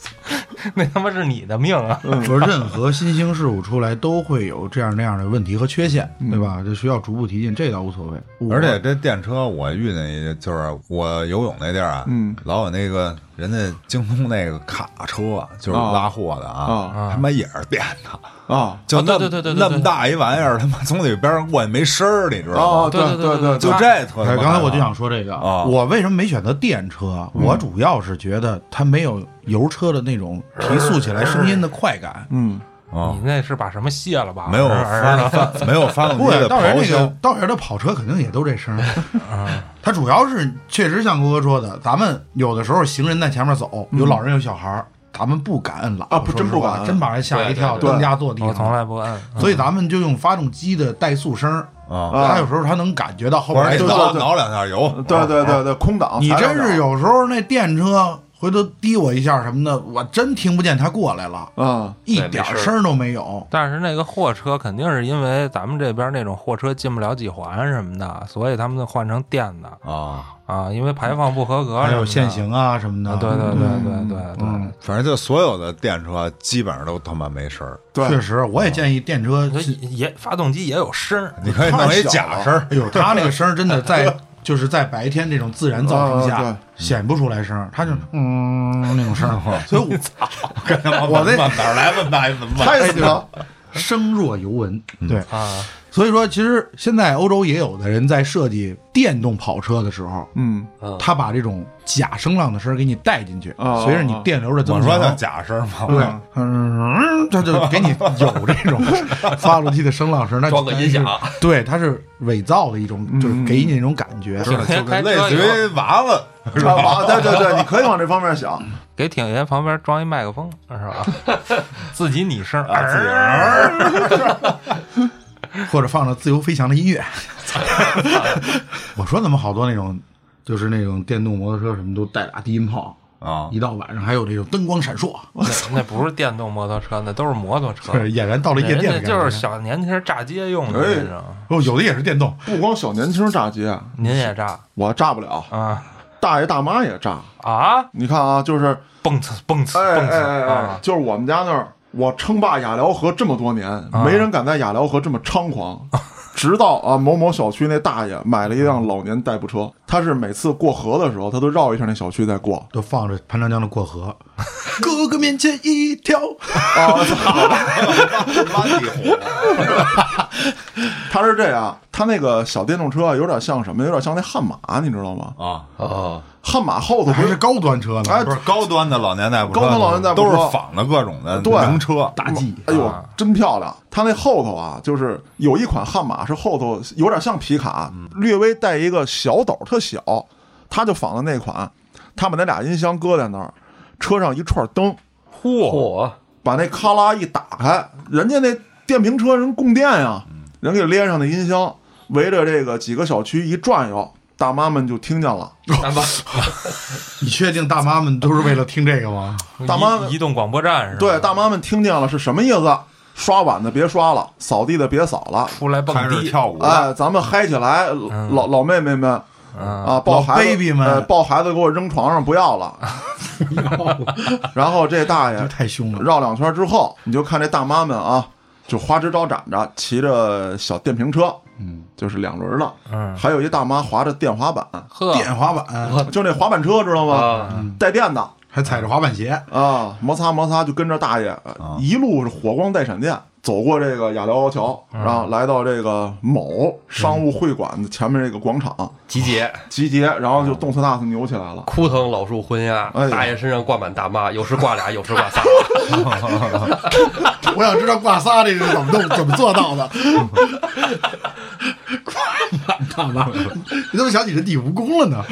那他妈是你的命啊！说任何新兴事物出来都会有这样那样的问题和缺陷，对吧？这需要逐步提进，这倒无所谓。而且这电车我遇见一个，就是我游泳那地儿啊，嗯，老有那个人家京东那个卡车，就是拉货的啊，啊他妈也是电的，啊就那么对对对对对那么大一玩意儿，他妈从里边过去没声儿，你知道啊！吗？对对对对对就这特刚才我就想说这个啊我为什么没选择电车？我主要是觉得它没有油车的那种提速起来声音的快感。嗯，啊你，那是把什么卸了吧？没有发发 没有发动不机的咆哮，道远的跑车肯定也都这声儿。它主要是确实像郭哥说的，咱们有的时候行人在前面走，有老人有小孩儿，咱们不敢摁喇叭啊不说实话真不敢真把人吓一跳，对对对蹬家坐地我从上。来不摁。所以咱们就用发动机的怠速声儿，啊，啊他有时候他能感觉到后边挠挠两下油，对对对对，空挡。你真是有时候那电车回头滴我一下什么的，我真听不见他过来了，啊，一点声儿都没有。但是那个货车肯定是因为咱们这边那种货车进不了几环什么的，所以他们就换成电的。啊，啊，因为排放不合格，还有限。行啊什么的，啊，对对对对对对，嗯，反正就所有的电车基本上都他妈没声儿，对确实，我也建议电车也发动机也有声儿，你可以弄一假声儿，哎呦，他那个声儿真的在，就是在白天这种自然噪声下显不出来声儿，他就嗯。那种声儿，所以我操我那哪儿来问哪怎么问？太行了。声若尤文，对，啊，所以说其实现在欧洲也有的人在设计电动跑车的时候，嗯，嗯，他把这种假声浪的声给你带进去哦，随着你电流的增我说叫强。假声嘛，对，嗯，他就给你有这种发动机的声浪声，那装个音响，对，它是伪造的一种，就是给你那种感觉。是的，就类似于娃娃，是吧？啊对对对，你可以往这方面想。给挺爷旁边装一麦克风是吧？自己拟声啊自己儿，或者放着自由飞翔的音乐。我说怎么好多那种，就是那种电动摩托车什么都带俩低音炮，啊，一到晚上还有这种灯光闪烁，那那不是电动摩托车，那都是摩托车，对，俨然到了夜人家店。就是小年轻炸街用的哎那种。哦，有的也是电动，不光小年轻炸街，您也炸我炸不了，啊大爷大妈也炸。啊？你看啊，就是蹦呲蹦呲哎蹦呲哎哎哎啊，！就是我们家那儿，我称霸雅辽河这么多年，没人敢在雅辽河这么猖狂。直到啊某某小区那大爷买了一辆老年代步车，他是每次过河的时候，他都绕一下那小区再过。都放着潘长江的过河，哥哥面前一条。啊，他是这样，他它那个小电动车啊有点像什么？有点像那悍马，你知道吗？啊，啊，悍马后头不是还是高端车呢，哎不是高端的老年代步车，高端老年代步车都是仿的各种的对名车，大 G，哎呦啊，真漂亮！它那后头啊，就是有一款悍马是后头有点像皮卡，略微带一个小斗，特小，它就仿的那款。他把那俩音箱搁在那儿，车上一串灯，嚯，嚯，把那咔啦一打开，人家那电瓶车人供电呀，人给连上的音箱，围着这个几个小区一转悠，大妈们就听见了。大妈，你确定大妈们都是为了听这个吗？大妈移移动广播站是吧？对，大妈们听见了是什么意思？刷碗的别刷了，扫地的别扫了，出来蹦迪，跳舞，哎，咱们嗨起来，老老妹妹们嗯啊，抱孩子老 baby 们呃抱孩子给我扔床上不要了。然后这大爷太凶了。绕两圈之后，你就看这大妈们啊，就花枝招展着，骑着小电瓶车，嗯，就是两轮的，嗯。还有一大妈滑着电滑板，呵，电滑板就那滑板车知道吗？啊。带电的。还踩着滑板鞋，啊，摩擦摩擦就跟着大爷，呃一路是火光带闪电。走过这个雅辽桥，然后来到这个某商务会馆的前面这个广场集结，集结，然后就动次打次扭起来了。枯藤老树昏鸦哎，呀大爷身上挂满大妈，有时挂俩，有时挂仨。我想知道挂仨这是怎么弄怎么做到的。挂满大妈，你怎么想起人体蜈蚣了呢？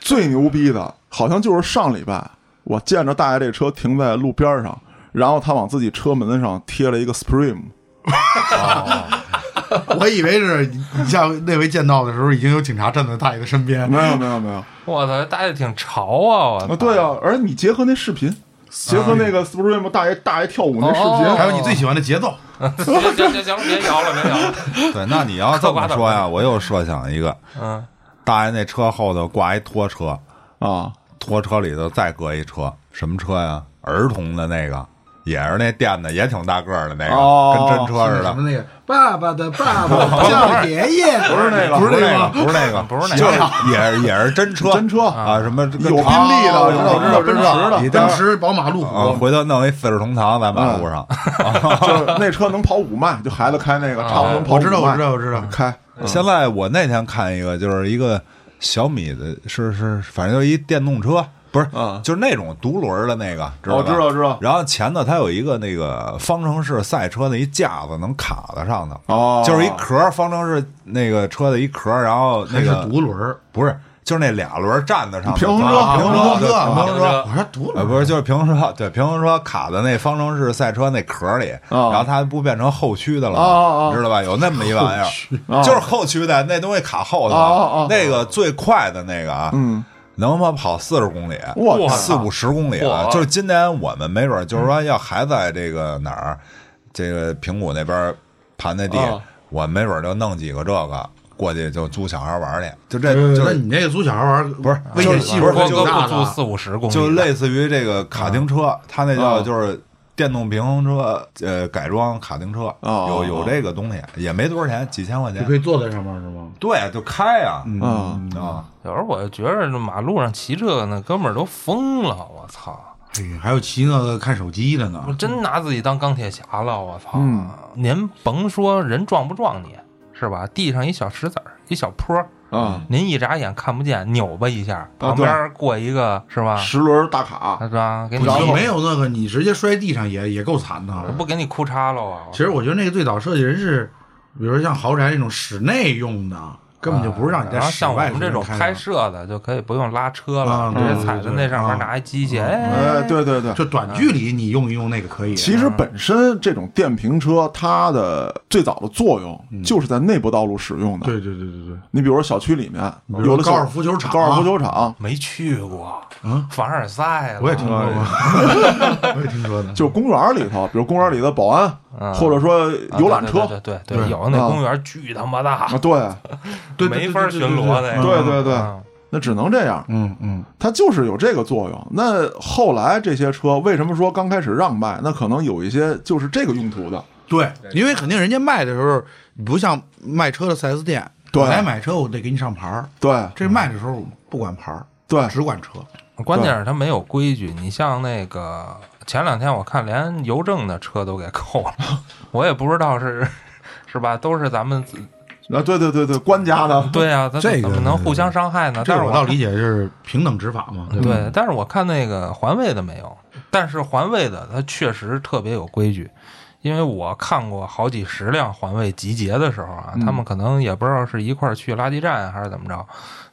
最牛逼的，好像就是上礼拜，我见着大爷这车停在路边上，然后他往自己车门上贴了一个 Supreme，我以为是你像那回见到的时候，已经有警察站在大爷的身边。没有没有没有我操，大爷挺潮啊！我啊，对啊，而你结合那视频，结合那个 Supreme 大爷大爷跳舞那视哦频，还有你最喜欢的节奏，行行行行，别摇了，别摇了。对，那你要这么说呀，我又设想一个，嗯，大爷那车后头挂一拖车，啊，拖车里头再搁一车，什么车呀？儿童的那个，也是那垫的，也挺大个儿的那个，哦跟真车似的。什么那个爸爸的爸爸 叫爷爷，不是那个不是那个，不是那个，不是那个就是也也是真车，真车。啊，什么有宾利的，哦知道知道奔驰的，你奔驰、宝马、路啊，虎，回头弄一四世同堂在马路上。就是那车能跑五迈，就孩子开那个，差不多能跑我知道，我知道，我知道。开，现在我那天看一个，就是一个小米的，是是，反正就一电动车，不是，嗯就是那种独轮的那个，知道我吧？知道知道，然后前头它有一个那个方程式赛车的一架子，能卡在上头，哦，就是一壳方程式那个车的一壳，然后那个独轮，不是，就是那俩轮站在上头，平衡车啊平衡车平衡车。我说不是，就是平衡车，对平衡车卡在那方程式赛车那壳里，啊然后它不变成后驱的了？你知道吧？有那么一玩意啊儿，就是后驱的，那东西卡后头那个最快的那个啊，嗯，能他妈跑四十公里，哇四五十公里啊！就是今年我们没准就是说要还在这个哪儿，这个平谷那边盘那地啊，我没准就弄几个这个过去就租小孩玩去，就这呃就是那你那个租小孩玩不是危险系数不是郭哥挺大的啊。不租四五十公里，就类似于这个卡丁车，它那叫啊就是电动平衡车，呃，改装卡丁车，哦有有这个东西，也没多少钱，几千块钱你可。以坐在上面是吗？对，就开呀，啊，啊，有时候我就觉着这马路上骑这个那哥们儿都疯了，我操！哎，还有骑那个看手机的呢我。真拿自己当钢铁侠了，我操！嗯您甭说人撞不撞你，是吧？地上一小石子儿，一小坡儿，啊，您一眨眼看不见，扭吧一下，啊旁边过一个是吧？十轮大卡，是吧？给你没有那个，你直接摔地上也也够惨的。不给你裤衩了啊！其实我觉得那个最早设计人是，比如说像豪宅那种室内用的，根本就不是让你在然后室外像我们这种拍摄的，就可以不用拉车了，啊直接对踩在那上面拿一机器，哎，哎，对对对。就短距离你用一用那个可以。其实本身这种电瓶车，它的最早的作用就是在内部道路使用的。对对对对对，你比如说小区里面有的高尔夫球场啊高尔夫球场没去过，嗯，凡尔赛了，我也听说过，我也听说的。就公园里头，比如公园里的保安，嗯或者说啊游览车。对对对有那啊。公园巨他妈大啊，，对，对，没法巡逻那个，对对对。嗯那只能这样，嗯嗯，它就是有这个作用。那后来这些车为什么说刚开始让卖？那可能有一些就是这个用途的，对，因为肯定人家卖的时候不像卖车的四 S 店，对。我来买车我得给你上牌儿，对。这卖的时候不管牌儿，对。只管车。关键是它没有规矩。你像那个前两天我看连邮政的车都给扣了，我也不知道是 是吧？都是咱们啊，对对对对，官家的，对啊，咱这个怎么能互相伤害呢？但是我倒理解是平等执法嘛，对？对，但是我看那个环卫的没有，但是环卫的他确实特别有规矩，因为我看过好几十辆环卫集结的时候啊，他们可能也不知道是一块儿去垃圾站还是怎么着，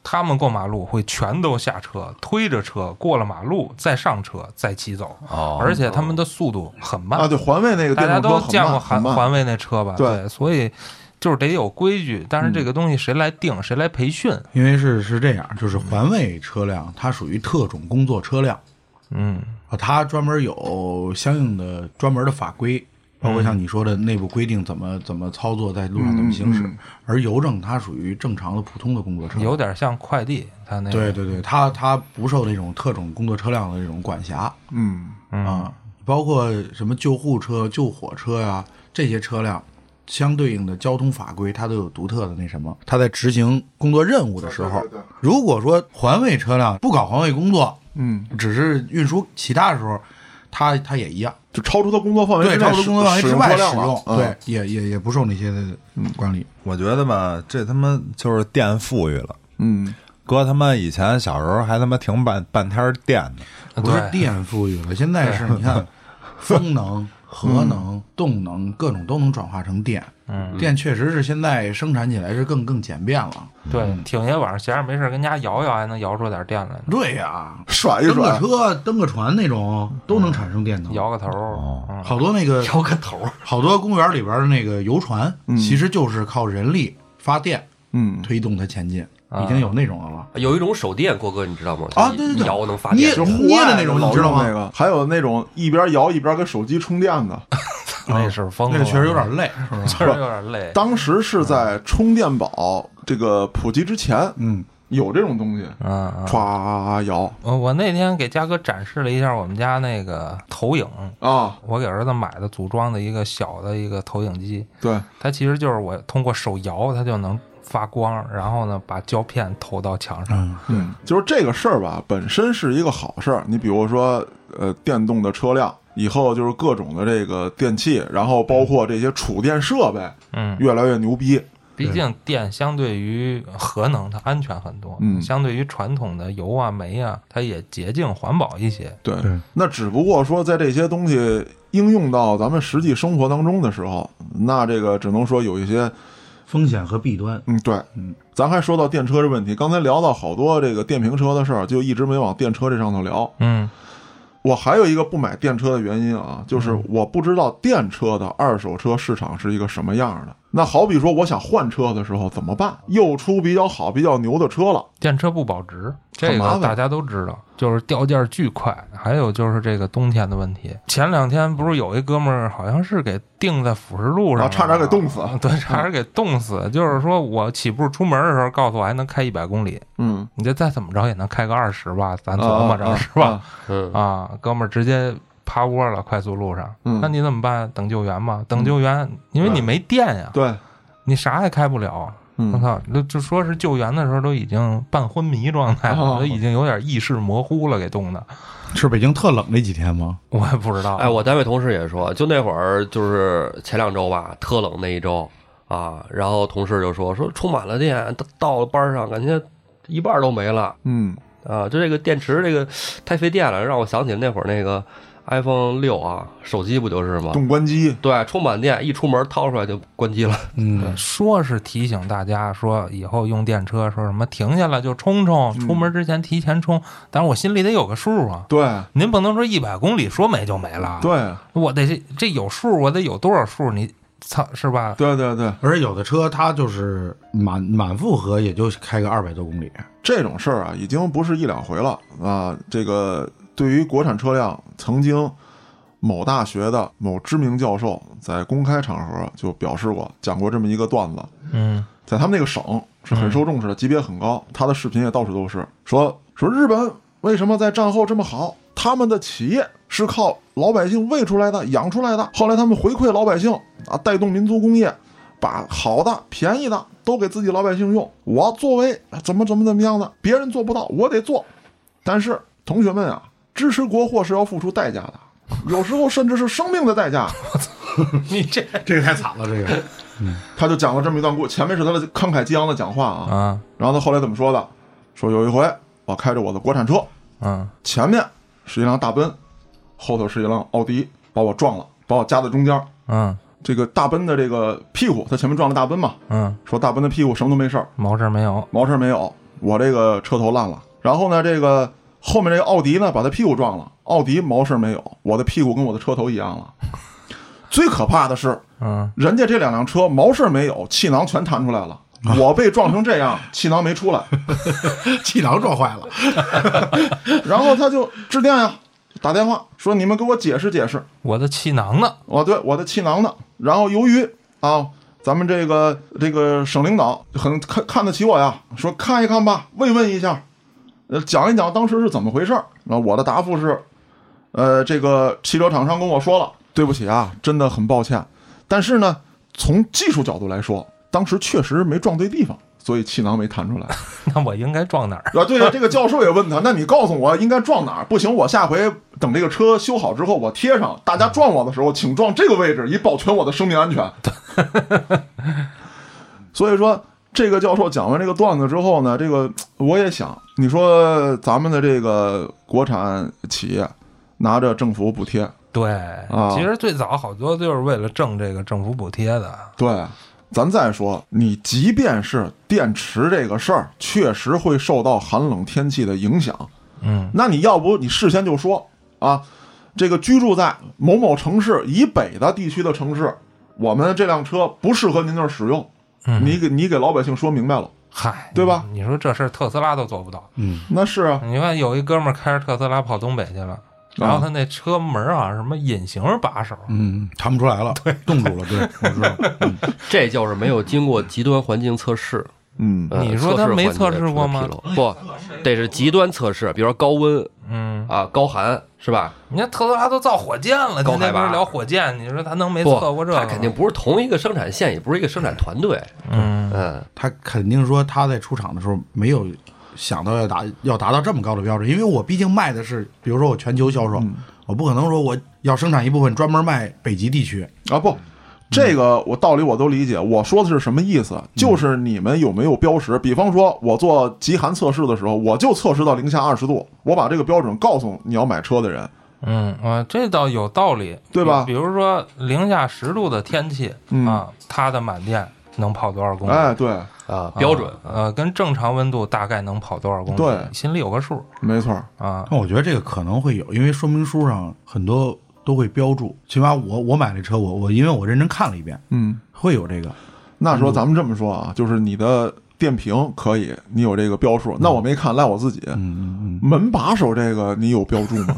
他们过马路会全都下车，推着车过了马路，再上车再骑走，哦而且他们的速度很慢啊，对，环卫那个大家都见过环环卫那车吧？对所以就是得有规矩，但是这个东西谁来定，谁来培训？因为是是这样，就是环卫车辆它属于特种工作车辆嗯，啊，它专门有相应的专门的法规，包括像你说的内部规定怎么怎么操作，在路上怎么行驶。而邮政它属于正常的普通的工作车，有点像快递，它那个对对对，它它不受那种特种工作车辆的这种管辖嗯啊，包括什么救护车、救火车呀、这些车辆。相对应的交通法规，它都有独特的那什么。它在执行工作任务的时候，如果说环卫车辆不搞环卫工作，嗯，只是运输其他的时候，它它也一样，就超出他工作范围对，之内超出工作范围使之外使用对，也也也不受那些的管理。我觉得吧，这他妈就是电富裕了。嗯，哥他妈以前小时候还他妈停半半天电呢，不是电富裕了，现在是你看，风能、核能、动能各种都能转化成电。嗯，电确实是现在生产起来是更更简便了。对，挺爷晚上闲着没事跟家摇摇，还能摇出点电来，对呀、甩一蹬个甩，车、蹬个船那种都能产生电能。摇个头好多那个摇个头儿，好多公园里边的那个游船，其实就是靠人力发电嗯，推动它前进，啊已经有那种的了。有一种手电，郭哥你知道吗？啊对对对摇能发电，就是户捏的那种你知道吗那个，还有那种一边摇一边给手机充电的，那是疯了，那个确实有点累，是吧？确实有点累。当时是在充电宝这个普及之前嗯，有这种东西，嗯嗯。歘摇呃我那天给嘉哥展示了一下我们家那个投影，啊，我给儿子买的组装的一个小的一个投影机，对，它其实就是我通过手摇，它就能发光，然后呢把胶片投到墙上。嗯，嗯，就是这个事儿吧，本身是一个好事儿。你比如说，呃，电动的车辆以后就是各种的这个电器，然后包括这些储电设备嗯，越来越牛逼。毕竟电相对于核能它安全很多，嗯相对于传统的油啊煤啊，它也洁净环保一些。对那只不过说在这些东西应用到咱们实际生活当中的时候，那这个只能说有一些，风险和弊端。嗯，对，嗯，咱还说到电车这问题，刚才聊到好多这个电瓶车的事儿，就一直没往电车这上头聊。嗯我还有一个不买电车的原因啊，就是我不知道电车的二手车市场是一个什么样的。那好比说，我想换车的时候怎么办？又出比较好、比较牛的车了，电车不保值，这个大家都知道，就是掉件儿巨快。还有就是这个冬天的问题。前两天不是有一哥们儿好像是给定在辅食路上、啊，差点给冻死。对，差点给冻死。就是说我起步出门的时候，告诉我还能开一百公里，嗯，你这再怎么着也能开个二十吧？咱琢磨着、啊是吧？？啊嗯，啊，哥们儿直接趴窝了，快速路上。嗯那你怎么办？等救援吗？等救援，因为你没电呀，对，你啥也开不了。我嗯，操，就就说是救援的时候都已经半昏迷状态了，哦都已经有点意识模糊了，给冻的。是北京特冷那几天吗？我也不知道。哎，我单位同事也说，就那会儿就是前两周吧，特冷那一周啊，然后同事就说说充满了电，到到了班上感觉一半都没了嗯，啊，就这个电池这个太费电了，让我想起那会儿那个 iPhone 六啊，手机不就是吗？动关机，对，充满电一出门掏出来就关机了。嗯，说是提醒大家说以后用电车说什么停下来就充充，出门之前提前充，但是我心里得有个数啊。对，您不能说一百公里说没就没了，对，我得这这有数，我得有多少数？你操是吧？对，对，对，而且有的车它就是满满负荷也就开个二百多公里。这种事儿啊，已经不是一两回了啊。这个对于国产车辆，曾经某大学的某知名教授在公开场合就表示过，讲过这么一个段子，嗯在他们那个省是很受重视的，级别很高，他的视频也到处都是，说说日本为什么在战后这么好？他们的企业是靠老百姓喂出来的、养出来的，后来他们回馈老百姓啊，带动民族工业，把好的、便宜的都给自己老百姓用。我作为怎么怎么怎么样的，别人做不到，我得做。但是同学们啊，支持国货是要付出代价的。有时候甚至是生命的代价。我 操你这 这个太惨了，这个他就讲了这么一段故，前面是他的慷慨激昂的讲话啊，啊然后他后来怎么说的？说有一回我开着我的国产车，嗯前面是一辆大奔，后头是一辆奥迪，把我撞了，把我夹在中间。嗯这个大奔的这个屁股，他前面撞了大奔嘛，嗯，说大奔的屁股什么都没事儿，毛事儿没有，毛事儿没有，我这个车头烂了。然后呢，这个后面这个奥迪呢，把他屁股撞了，奥迪毛事没有，我的屁股跟我的车头一样了。最可怕的是，嗯人家这两辆车毛事没有，气囊全弹出来了。我被撞成这样，气囊没出来，气囊撞坏了，然后他就致电呀，打电话说你们给我解释解释。我的气囊呢？哦，对，我的气囊呢？然后由于啊，咱们这个这个省领导很看看得起我呀，说看一看吧，慰问一下，呃，讲一讲当时是怎么回事儿。那我的答复是，呃，这个汽车厂商跟我说了，对不起啊，真的很抱歉，但是呢，从技术角度来说，当时确实没撞对地方，所以气囊没弹出来。那我应该撞哪儿？啊，对呀，这个 教授也问他，那你告诉我应该撞哪儿？不行，我下回等这个车修好之后，我贴上，大家撞我的时候，请撞这个位置，以保全我的生命安全。所以说，这个教授讲完这个段子之后呢，这个我也想，你说咱们的这个国产企业拿着政府补贴，对，啊其实最早好多就是为了挣这个政府补贴的。对，咱再说，你即便是电池这个事儿，确实会受到寒冷天气的影响。嗯，那你要不你事先就说啊，这个居住在某某城市以北的地区的城市，我们这辆车不适合您那儿使用。嗯你给你给老百姓说明白了，嗨，对吧？你说这事儿特斯拉都做不到。嗯那是啊，你看有一哥们儿开着特斯拉跑东北去了，然后他那车门啊什么隐形把手，嗯，弹不出来了，对，冻住了，对，我知道，嗯 这就是没有经过极端环境测试。嗯，呃你说他没测试过吗不，得是极端测试，比如说高温嗯，啊、高寒，是吧？你看特斯拉都造火箭了，高海拔今天不是聊火箭，你说他能没测过这个吗？它肯定不是同一个生产线，也不是一个生产团队。嗯，嗯，他肯定说他在出厂的时候没有想到要达要达到这么高的标准，因为我毕竟卖的是，比如说我全球销售，我不可能说我要生产一部分专门卖北极地区，啊不，这个我道理我都理解。我说的是什么意思？就是你们有没有标识？比方说，我做极寒测试的时候，我就测试到零下二十度，我把这个标准告诉你要买车的人。嗯啊，这倒有道理，对吧比比如说零下十度的天气、嗯啊，它的满电能跑多少公里？哎，对，啊，标准啊呃，跟正常温度大概能跑多少公里？对心里有个数没错。啊。那我觉得这个可能会有，因为说明书上很多都会标注，起码我我买这车，我我因为我认真看了一遍，嗯，会有这个，那说咱们这么说啊，就是你的电瓶可以，你有这个标数，那我没看，赖我自己。嗯嗯嗯，门把手这个你有标注吗？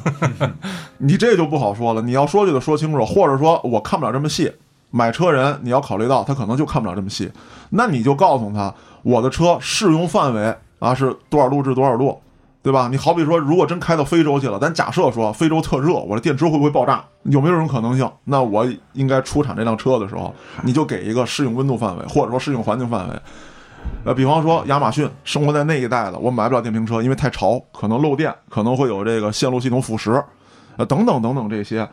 你这就不好说了。你要说就得说清楚，或者说我看不了这么细。买车人你要考虑到他可能就看不了这么细，那你就告诉他我的车适用范围啊是多少度至多少度，对吧？你好比说，如果真开到非洲去了，咱假设说非洲特热，我的电池会不会爆炸？有没有这种可能性？那我应该出产这辆车的时候，你就给一个适应温度范围，或者说适应环境范围。呃，比方说亚马逊生活在那一带的，我买不了电瓶车，因为太潮，可能漏电，可能会有这个线路系统腐蚀，呃，等等等等这些。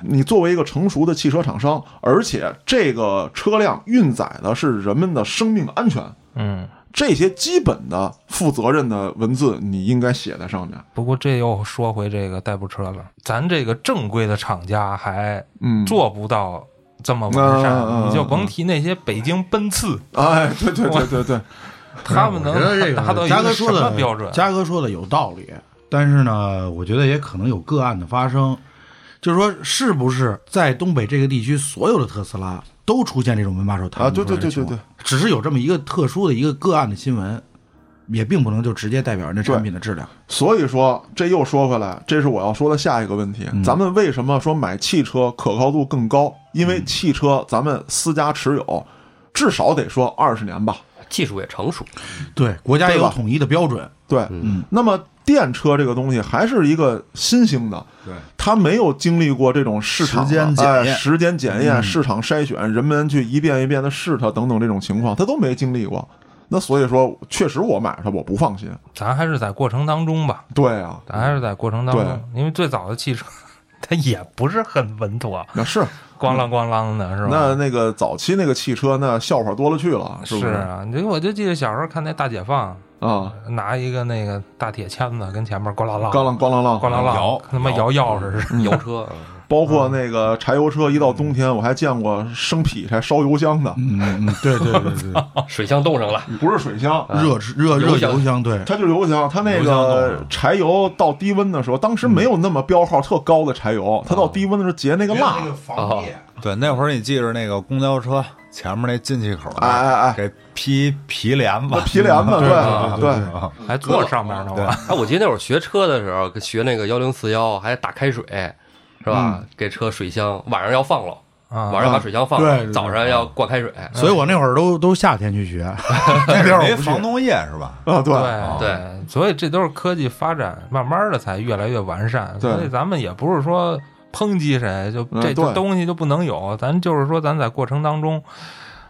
你作为一个成熟的汽车厂商，而且这个车辆运载的是人们的生命安全，嗯，这些基本的负责任的文字，你应该写在上面。不过这又说回这个代步车了，咱这个正规的厂家还嗯，做不到这么完善，你就甭提那些北京奔驰，哎，对对对对对，他们能达到一个什嘉哥说的么标准？嘉哥说的有道理，但是呢，我觉得也可能有个案的发生，就是说，是不是在东北这个地区所有的特斯拉都出现这种门把手弹啊对对对对情况只是有这么一个特殊的一个个案的新闻，也并不能就直接代表人家产品的质量。所以说，这又说回来，这是我要说的下一个问题。咱们为什么说买汽车可靠度更高？因为汽车咱们私家持有，至少得说二十年吧。技术也成熟，对，国家也有统一的标准。对，嗯，那么电车这个东西还是一个新兴的，对，它没有经历过这种市场时间检验哎时间检验、嗯市场筛选，人们去一遍一遍的试它等等这种情况，它都没经历过。那所以说，确实我买它我不放心。咱还是在过程当中吧，对啊，咱还是在过程当中，因为最早的汽车，它也不是很稳妥，那是咣啷咣啷的，是吧？那那个早期那个汽车，那笑话多了去了，是不是？啊，你我就记得小时候看那大解放，啊，拿一个那个大铁签子跟前面咣啷啷。咣啷咣啷啷。咣啷啷摇跟他妈摇。钥匙似的。油车，包括那个柴油车，一到冬天我还见过生劈柴烧油箱的，嗯嗯，对对对对，水箱冻上了，不是水箱，热热热油箱，对，它就是油箱，它那个柴油到低温的时候，当时没有那么标号特高的柴油，它到低温的时候结那个蜡，防裂，对，那会儿你记着那个公交车前面那进气口，哎哎哎给披皮帘子，皮帘子，对对还坐上面呢，我哎，我记得那会儿学车的时候，学那个幺零四幺，还打开水，是吧？给车水箱晚上要放了，啊晚上把水箱放了，对早上要灌开水。所以我那会儿都都夏天去学，那边没防冻液是吧？啊，对，对所以这都是科技发展慢慢的才越来越完善。所以咱们也不是说抨击谁，就这东西就不能有，咱就是说咱在过程当中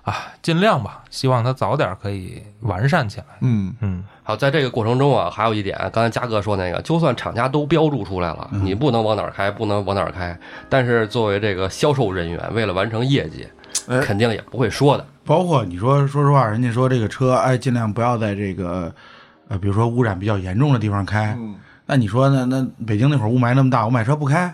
啊，尽量吧，希望它早点可以完善起来。嗯，嗯，好，在这个过程中啊，还有一点，刚才嘉哥说那个，就算厂家都标注出来了，你不能往哪儿开，不能往哪儿开，但是作为这个销售人员，为了完成业绩，哎肯定也不会说的。包括你说，说实话，人家说这个车，哎，尽量不要在这个，呃，比如说污染比较严重的地方开。嗯那你说呢？那北京那会儿雾霾那么大，我买车不开，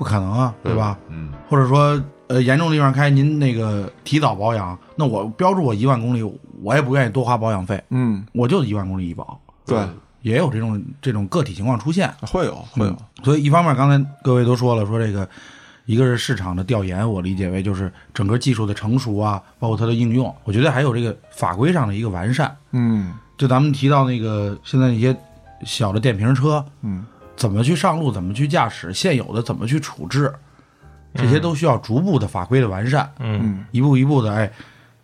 不可能啊，对吧？嗯，或者说，呃，严重的地方开，您那个提早保养，那我标注我一万公里，我也不愿意多花保养费，嗯，我就一万公里一保，对，也有这种这种个体情况出现。会有会有，所以一方面，刚才各位都说了，说这个一个是市场的调研，我理解为就是整个技术的成熟啊，包括它的应用，我觉得还有这个法规上的一个完善。嗯。就咱们提到那个现在一些小的电瓶车，嗯，怎么去上路，怎么去驾驶，现有的怎么去处置，这些都需要逐步的法规的完善，嗯嗯一步一步的，哎，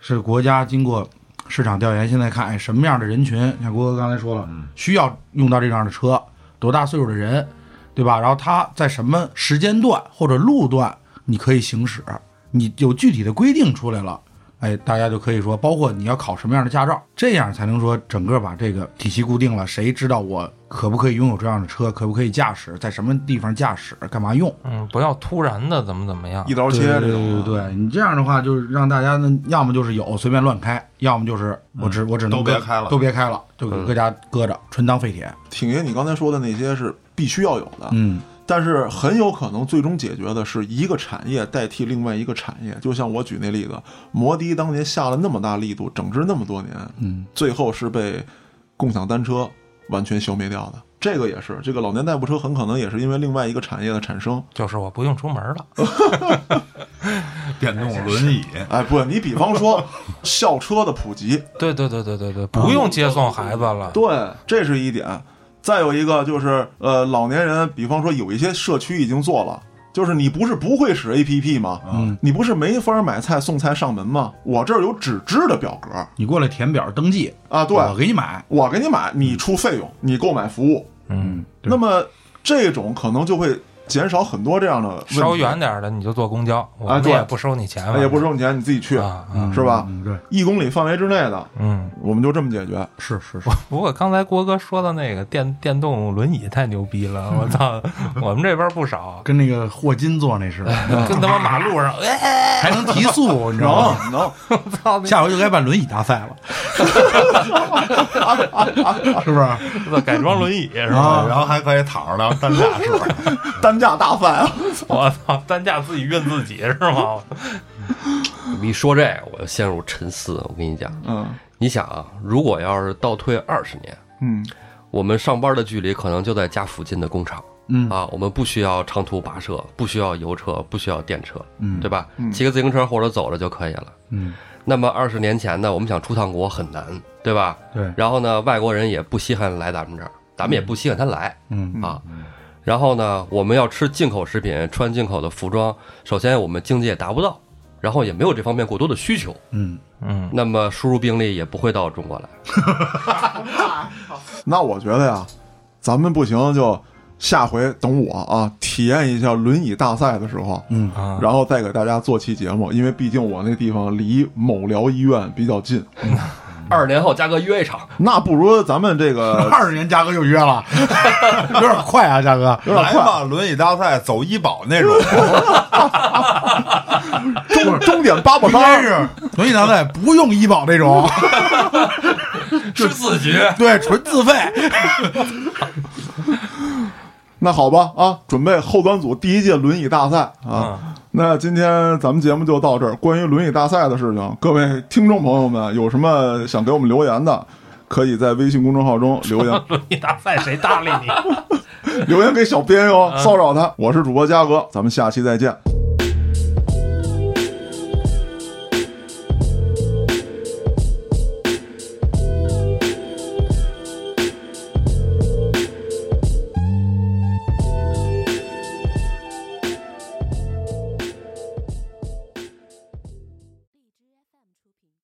是国家经过市场调研，现在看，哎，什么样的人群，像郭哥刚才说了，需要用到这样的车，多大岁数的人，对吧？然后他在什么时间段或者路段你可以行驶，你有具体的规定出来了。哎，大家就可以说，包括你要考什么样的驾照，这样才能说整个把这个体系固定了。谁知道我可不可以拥有这样的车，可不可以驾驶，在什么地方驾驶，干嘛用？嗯，不要突然的怎么怎么样一。刀切对对这种对，对对，你这样的话，就是让大家呢，要么就是有随便乱开，要么就是我只、我只能都别开了都别开了，就搁家搁着，纯当废铁。挺爷，你刚才说的那些是必须要有的，嗯，但是很有可能最终解决的是一个产业代替另外一个产业。就像我举那例子，摩的当年下了那么大力度整治那么多年，嗯，最后是被共享单车完全消灭掉的。这个也是，这个老年代步车很可能也是因为另外一个产业的产生。就是我不用出门了，电动轮椅，哎，不，你比方说校车的普及，对对对对对对，不用接送孩子了。对，这是一点。再有一个就是，呃，老年人，比方说有一些社区已经做了，就是你不是不会使 APP 吗？嗯，你不是没法买菜送菜上门吗？我这儿有纸质的表格你过来填表登记，啊，对，我给你买。我给你买，你出费用，你购买服务。嗯，那么这种可能就会减少很多这样的问题稍远点的你就坐公交，我们对也不收你钱，哎也不收你钱，你自己去，啊啊。是吧？嗯，对，一公里范围之内的，嗯，我们就这么解决。是是是，不过刚才郭哥说的那个电电动轮椅太牛逼了，我操，我们这边不少，跟那个霍金坐那似的，跟他妈马路上，哎，还能提速，你知道吗？能能，操，下回就该办轮椅大赛了，是不是？改装轮椅是吧？啊，然后还可以躺着当担架驶。单价大翻啊！我操，担架自己运自己是吗？你一说这个，我就陷入沉思。我跟你讲，嗯你想啊，如果要是倒退二十年，嗯我们上班的距离可能就在家附近的工厂。嗯啊，我们不需要长途跋涉，不需要油车，不需要电车，嗯对吧？嗯骑个自行车或者走着就可以了。嗯，那么二十年前呢，我们想出趟国很难，对吧？对，然后呢，外国人也不稀罕来咱们这儿，咱们也不稀罕他来嗯啊。然后呢，我们要吃进口食品，穿进口的服装，首先我们经济也达不到，然后也没有这方面过多的需求，嗯，嗯，那么输入病例也不会到中国来。那我觉得呀，咱们不行就下回等我啊体验一下轮椅大赛的时候，嗯。啊，然后再给大家做期节目，因为毕竟我那地方离某疗医院比较近，二十年后嘉哥约一场，那不如咱们这个 二十年嘉哥又约了，有点快啊，嘉哥。有点快，来吧，轮椅大赛走医保那种，终终点八宝山是轮椅大赛不用医保那种，是自己。对，纯自费。那好吧啊，准备后端组第一届轮椅大赛啊。那今天咱们节目就到这儿。关于轮椅大赛的事情，各位听众朋友们有什么想给我们留言的，可以在微信公众号中留言，轮椅大赛谁搭理你？留言给小编哟，骚扰他。我是主播嘉哥，咱们下期再见。